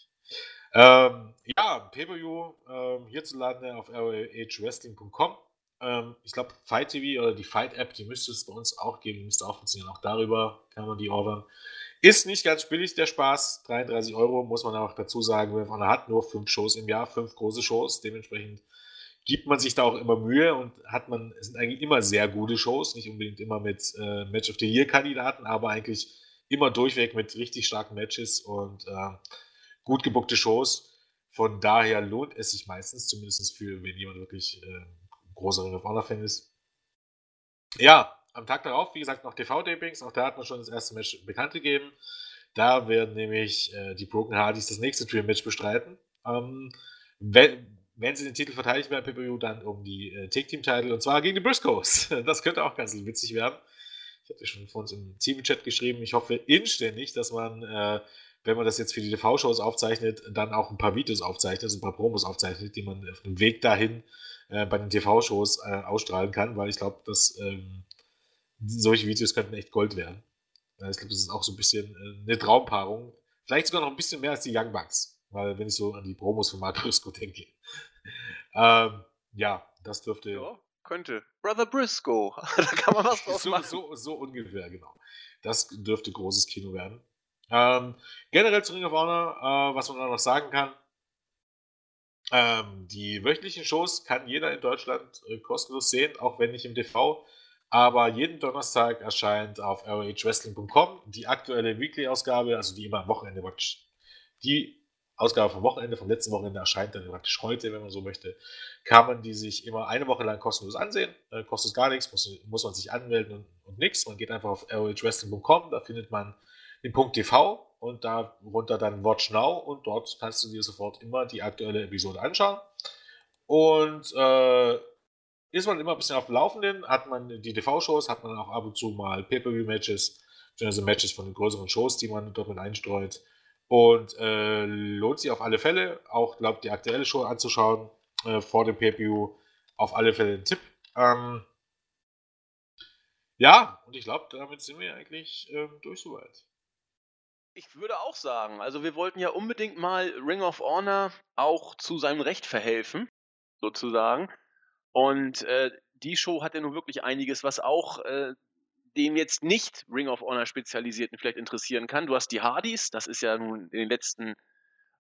Ähm, ja, Pay-Per-View ähm, hierzulande auf rohwrestling.com. Ähm, ich glaube, Fight TV oder die Fight App, die müsste es bei uns auch geben, die müsste auch funktionieren. Auch darüber kann man die ordern. Ist nicht ganz billig, der Spaß. 33 Euro muss man auch dazu sagen. Man hat nur fünf Shows im Jahr, fünf große Shows. Dementsprechend gibt man sich da auch immer Mühe und hat man, es sind eigentlich immer sehr gute Shows, nicht unbedingt immer mit äh, Match of the Year Kandidaten, aber eigentlich immer durchweg mit richtig starken Matches und äh, gut gebuckte Shows. Von daher lohnt es sich meistens, zumindest für, wenn jemand wirklich äh, großer Ring of Honor Fan ist. Ja, am Tag darauf, wie gesagt, noch TV-Tapings. Auch da hat man schon das erste Match bekannt gegeben. Da werden nämlich äh, die Broken Hardys das nächste Dream-Match bestreiten. Ähm, wenn, wenn sie den Titel verteidigen werden, PPU, dann um die äh, Take-Team-Title und zwar gegen die Briscoes. Das könnte auch ganz witzig werden. Ich hatte schon vor uns im Team-Chat geschrieben, ich hoffe inständig, dass man, äh, wenn man das jetzt für die TV-Shows aufzeichnet, dann auch ein paar Videos aufzeichnet, ein paar Promos aufzeichnet, die man auf dem Weg dahin äh, bei den TV-Shows äh, ausstrahlen kann, weil ich glaube, dass ähm, solche Videos könnten echt Gold werden. ich glaube, das ist auch so ein bisschen äh, eine Traumpaarung. Vielleicht sogar noch ein bisschen mehr als die Young Bucks, weil wenn ich so an die Promos von Mark Briscoe denke. ähm, ja, das dürfte. Ja, könnte. Brother Briscoe. da kann man was draus so, machen. So, so ungefähr, genau. Das dürfte großes Kino werden. Ähm, generell zu Ring of Honor, äh, was man noch sagen kann, ähm, die wöchentlichen Shows kann jeder in Deutschland äh, kostenlos sehen, auch wenn nicht im TV. Aber jeden Donnerstag erscheint auf rohwrestling.com die aktuelle Weekly-Ausgabe, also die immer am Wochenende praktisch. Die Ausgabe vom Wochenende, vom letzten Wochenende erscheint dann praktisch heute, wenn man so möchte. Kann man die sich immer eine Woche lang kostenlos ansehen. Äh, kostet gar nichts, muss, muss man sich anmelden und, und nichts. Man geht einfach auf rohwrestling.com, da findet man den Punkt TV und darunter dann Watch Now und dort kannst du dir sofort immer die aktuelle Episode anschauen. Und äh, ist man immer ein bisschen auf dem Laufenden, hat man die TV-Shows, hat man auch ab und zu mal Pay-Per-View-Matches, also Matches von den größeren Shows, die man dort mit einstreut. Und äh, lohnt sich auf alle Fälle, auch glaubt die aktuelle Show anzuschauen äh, vor dem Pay-Per-View. Auf alle Fälle ein Tipp. Ähm, ja, und ich glaube, damit sind wir eigentlich ähm, durch soweit. Ich würde auch sagen, also wir wollten ja unbedingt mal Ring of Honor auch zu seinem Recht verhelfen, sozusagen. Und äh, die Show hat ja nun wirklich einiges, was auch äh, dem jetzt nicht Ring of Honor Spezialisierten vielleicht interessieren kann. Du hast die Hardys, das ist ja nun in den letzten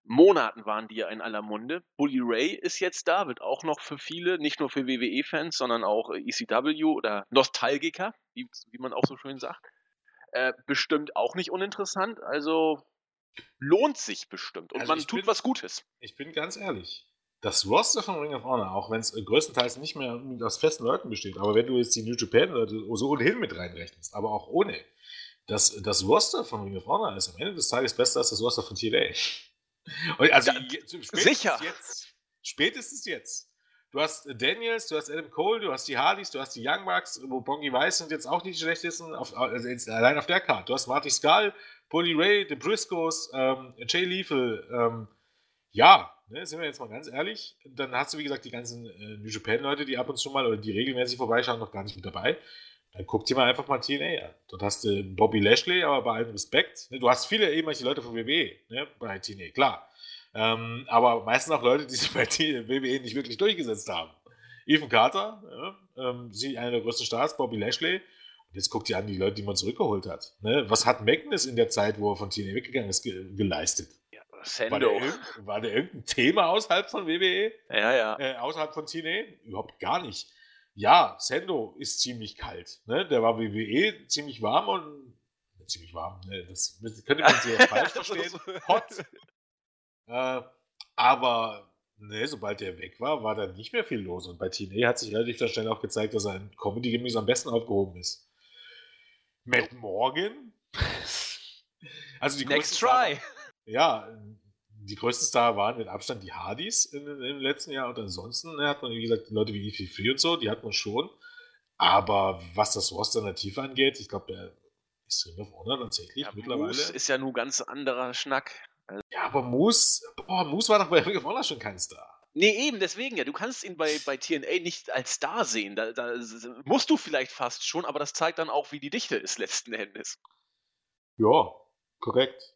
Monaten waren die ja in aller Munde. Bully Ray ist jetzt da, wird auch noch für viele, nicht nur für WWE-Fans, sondern auch ECW oder Nostalgiker, wie, wie man auch so schön sagt, äh, bestimmt auch nicht uninteressant. Also lohnt sich bestimmt und also man tut bin, was Gutes. Ich bin ganz ehrlich. Das Roster von Ring of Honor, auch wenn es größtenteils nicht mehr aus festen Leuten besteht, aber wenn du jetzt die New Japan-Leute so ohnehin mit reinrechnest, aber auch ohne, das, das Roster von Ring of Honor ist am Ende des Tages besser als das Roster von TNA. also da, sicher. Jetzt, spätestens jetzt. Du hast Daniels, du hast Adam Cole, du hast die Hardys, du hast die Young Bucks, wo Bongi Weiss sind jetzt auch nicht die schlechtesten, auf, also allein auf der Karte. Du hast Marty Skull, Bully Ray, The Briscoes, ähm, Jay Lethal. Ähm, ja, ne, sind wir jetzt mal ganz ehrlich. Dann hast du, wie gesagt, die ganzen äh, New Japan-Leute, die ab und zu mal oder die regelmäßig vorbeischauen, noch gar nicht mit dabei. Dann guck dir mal einfach mal TNA an. Dort hast du Bobby Lashley, aber bei allem Respekt. Ne, du hast viele ehemalige Leute von WWE ne, bei TNA, klar. Ähm, aber meistens auch Leute, die sich bei WWE nicht wirklich durchgesetzt haben. Ethan Carter, ja, ähm, sie einer der größten Stars, Bobby Lashley. Und jetzt guckt ihr an die Leute, die man zurückgeholt hat. Ne? Was hat Magnus in der Zeit, wo er von TNA weggegangen ist, ge geleistet? Ja, war, der war der irgendein Thema außerhalb von WWE? Ja, ja. Äh, außerhalb von TNA? Überhaupt gar nicht. Ja, Sendo ist ziemlich kalt. Ne? Der war WWE ziemlich warm und ziemlich warm. Ne? Das könnte man sehr falsch verstehen. Hot. Äh, aber ne, sobald er weg war, war da nicht mehr viel los. Und bei TNA hat sich relativ schnell auch gezeigt, dass er in Comedy-Gimmicks am besten aufgehoben ist. Matt Morgan? also die Next try! Star, ja, die größten Star waren mit Abstand die Hardys in, im letzten Jahr und ansonsten hat man, wie gesagt, Leute wie Ify Free und so, die hat man schon. Aber was das Roster in der Tiefe angeht, ich glaube, der ist Ring of Honor tatsächlich ja, mittlerweile. Moose ist ja nun ganz anderer Schnack. Also ja, aber Moose, boah, Moose war doch bei Ring of Honor schon kein Star. Nee, eben, deswegen ja. Du kannst ihn bei, bei TNA nicht als Star sehen. Da, da musst du vielleicht fast schon, aber das zeigt dann auch, wie die Dichte ist letzten Endes. Ja, korrekt.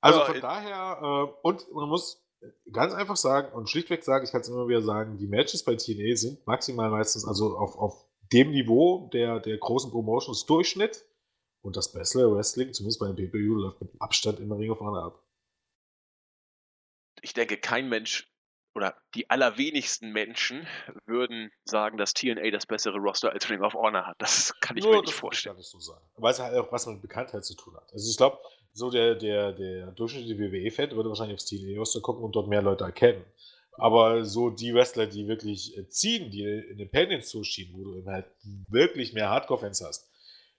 Also ja, von äh, daher, äh, und man muss ganz einfach sagen und schlichtweg sagen, ich kann es immer wieder sagen, die Matches bei TNA sind maximal meistens, also auf, auf dem Niveau der, der großen Promotions Durchschnitt. Und das bessere Wrestling, zumindest bei den PPU, läuft mit Abstand immer Ring of Honor ab ich denke, kein Mensch oder die allerwenigsten Menschen würden sagen, dass TNA das bessere Roster als Ring of Honor hat. Das kann ich Nur, mir nicht vorstellen. Kann ich so sagen. Weil es halt auch was mit Bekanntheit zu tun hat. Also ich glaube, so der, der, der durchschnittliche WWE-Fan würde wahrscheinlich aufs TNA-Roster gucken und dort mehr Leute erkennen. Aber so die Wrestler, die wirklich äh, ziehen, die Independence zuschieben, wo du halt wirklich mehr Hardcore-Fans hast,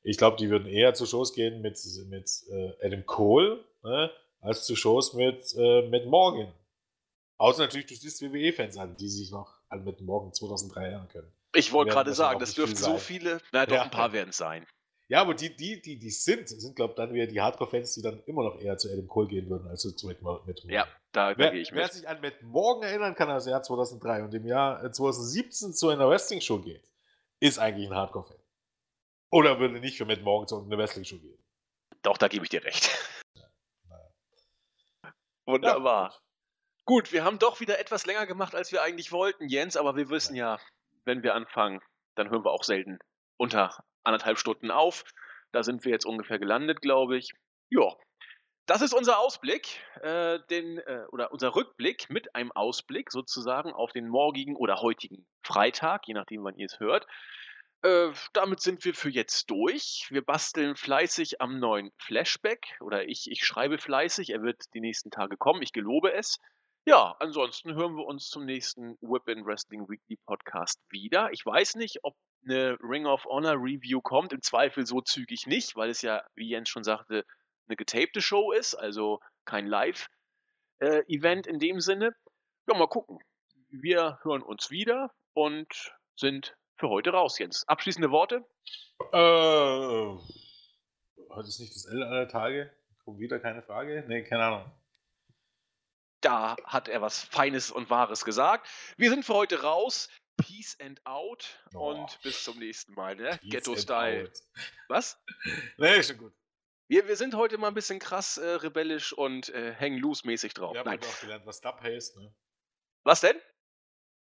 ich glaube, die würden eher zu Shows gehen mit, mit äh, Adam Cole, ne? als zu Shows mit, äh, mit Morgan. Außer natürlich, du siehst WWE-Fans an, die sich noch an mit Morgan 2003 erinnern können. Ich wollte gerade sagen, das dürften so viele, na doch, ja. ein paar werden es sein. Ja, aber die, die, die, die sind, sind, glaube ich, dann wieder die Hardcore-Fans, die dann immer noch eher zu Adam Cole gehen würden, als zu Matt Morgan. Ja, da, da gehe ich mit. Wer sich an Matt Morgan erinnern kann aus dem Jahr 2003 und im Jahr 2017 äh, zu einer Wrestling-Show geht, ist eigentlich ein Hardcore-Fan. Oder würde nicht für Matt Morgan zu einer Wrestling-Show gehen. Doch, da gebe ich dir recht. Ja, Wunderbar. Ja, Gut, wir haben doch wieder etwas länger gemacht, als wir eigentlich wollten, Jens, aber wir wissen ja, wenn wir anfangen, dann hören wir auch selten unter anderthalb Stunden auf. Da sind wir jetzt ungefähr gelandet, glaube ich. Ja, das ist unser Ausblick, äh, den, äh, oder unser Rückblick mit einem Ausblick sozusagen auf den morgigen oder heutigen Freitag, je nachdem, wann ihr es hört. Äh, damit sind wir für jetzt durch. Wir basteln fleißig am neuen Flashback oder ich, ich schreibe fleißig. Er wird die nächsten Tage kommen. Ich gelobe es. Ja, ansonsten hören wir uns zum nächsten Whip in Wrestling Weekly Podcast wieder. Ich weiß nicht, ob eine Ring of Honor Review kommt. Im Zweifel so zügig nicht, weil es ja, wie Jens schon sagte, eine getapte Show ist, also kein Live-Event äh, in dem Sinne. Ja, mal gucken. Wir hören uns wieder und sind für heute raus, Jens. Abschließende Worte? Äh, heute ist nicht das Ende aller Tage. Kommt wieder keine Frage? Nee, keine Ahnung da hat er was Feines und Wahres gesagt. Wir sind für heute raus. Peace and out oh. und bis zum nächsten Mal, ne? Ghetto-Style. Was? Nee, schon gut. Wir, wir sind heute mal ein bisschen krass äh, rebellisch und äh, hängen loose-mäßig drauf. Wir haben auch gelernt, was Dub heißt, ne? Was denn?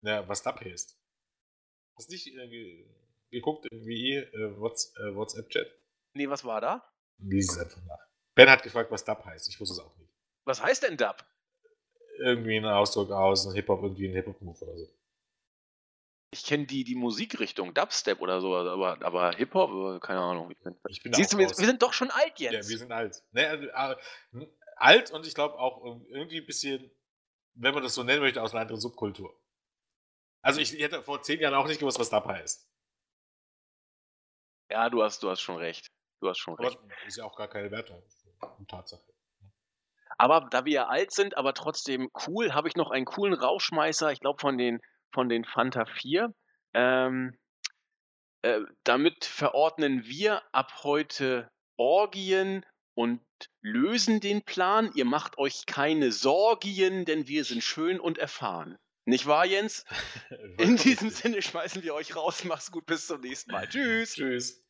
Ja, was Dub heißt. Hast du nicht äh, geguckt, wie äh, WhatsApp-Chat? Nee, was war da? Lies es einfach nach. Ben hat gefragt, was Dub heißt. Ich wusste es auch nicht. Was heißt denn Dub? Irgendwie einen Ausdruck aus, ein Hip-Hop, irgendwie ein Hip-Hop-Move oder so. Ich kenne die, die Musikrichtung, Dubstep oder so, aber, aber Hip-Hop, äh, keine Ahnung. Ich bin, ich bin Siehst du, wir, wir, sind doch schon alt jetzt. Ja, wir sind alt. Nee, äh, äh, alt und ich glaube auch irgendwie ein bisschen, wenn man das so nennen möchte, aus einer anderen Subkultur. Also ich, ich hätte vor zehn Jahren auch nicht gewusst, was Dub heißt. Ja, du hast, du hast schon recht. Du hast schon aber recht. Ist ja auch gar keine Wertung. Tatsache. Aber da wir ja alt sind, aber trotzdem cool, habe ich noch einen coolen Rauschmeißer, ich glaube von den, von den Fanta 4. Ähm, äh, damit verordnen wir ab heute Orgien und lösen den Plan. Ihr macht euch keine Sorgien, denn wir sind schön und erfahren. Nicht wahr, Jens? In diesem Sinne schmeißen wir euch raus. Mach's gut, bis zum nächsten Mal. Tschüss. Tschüss.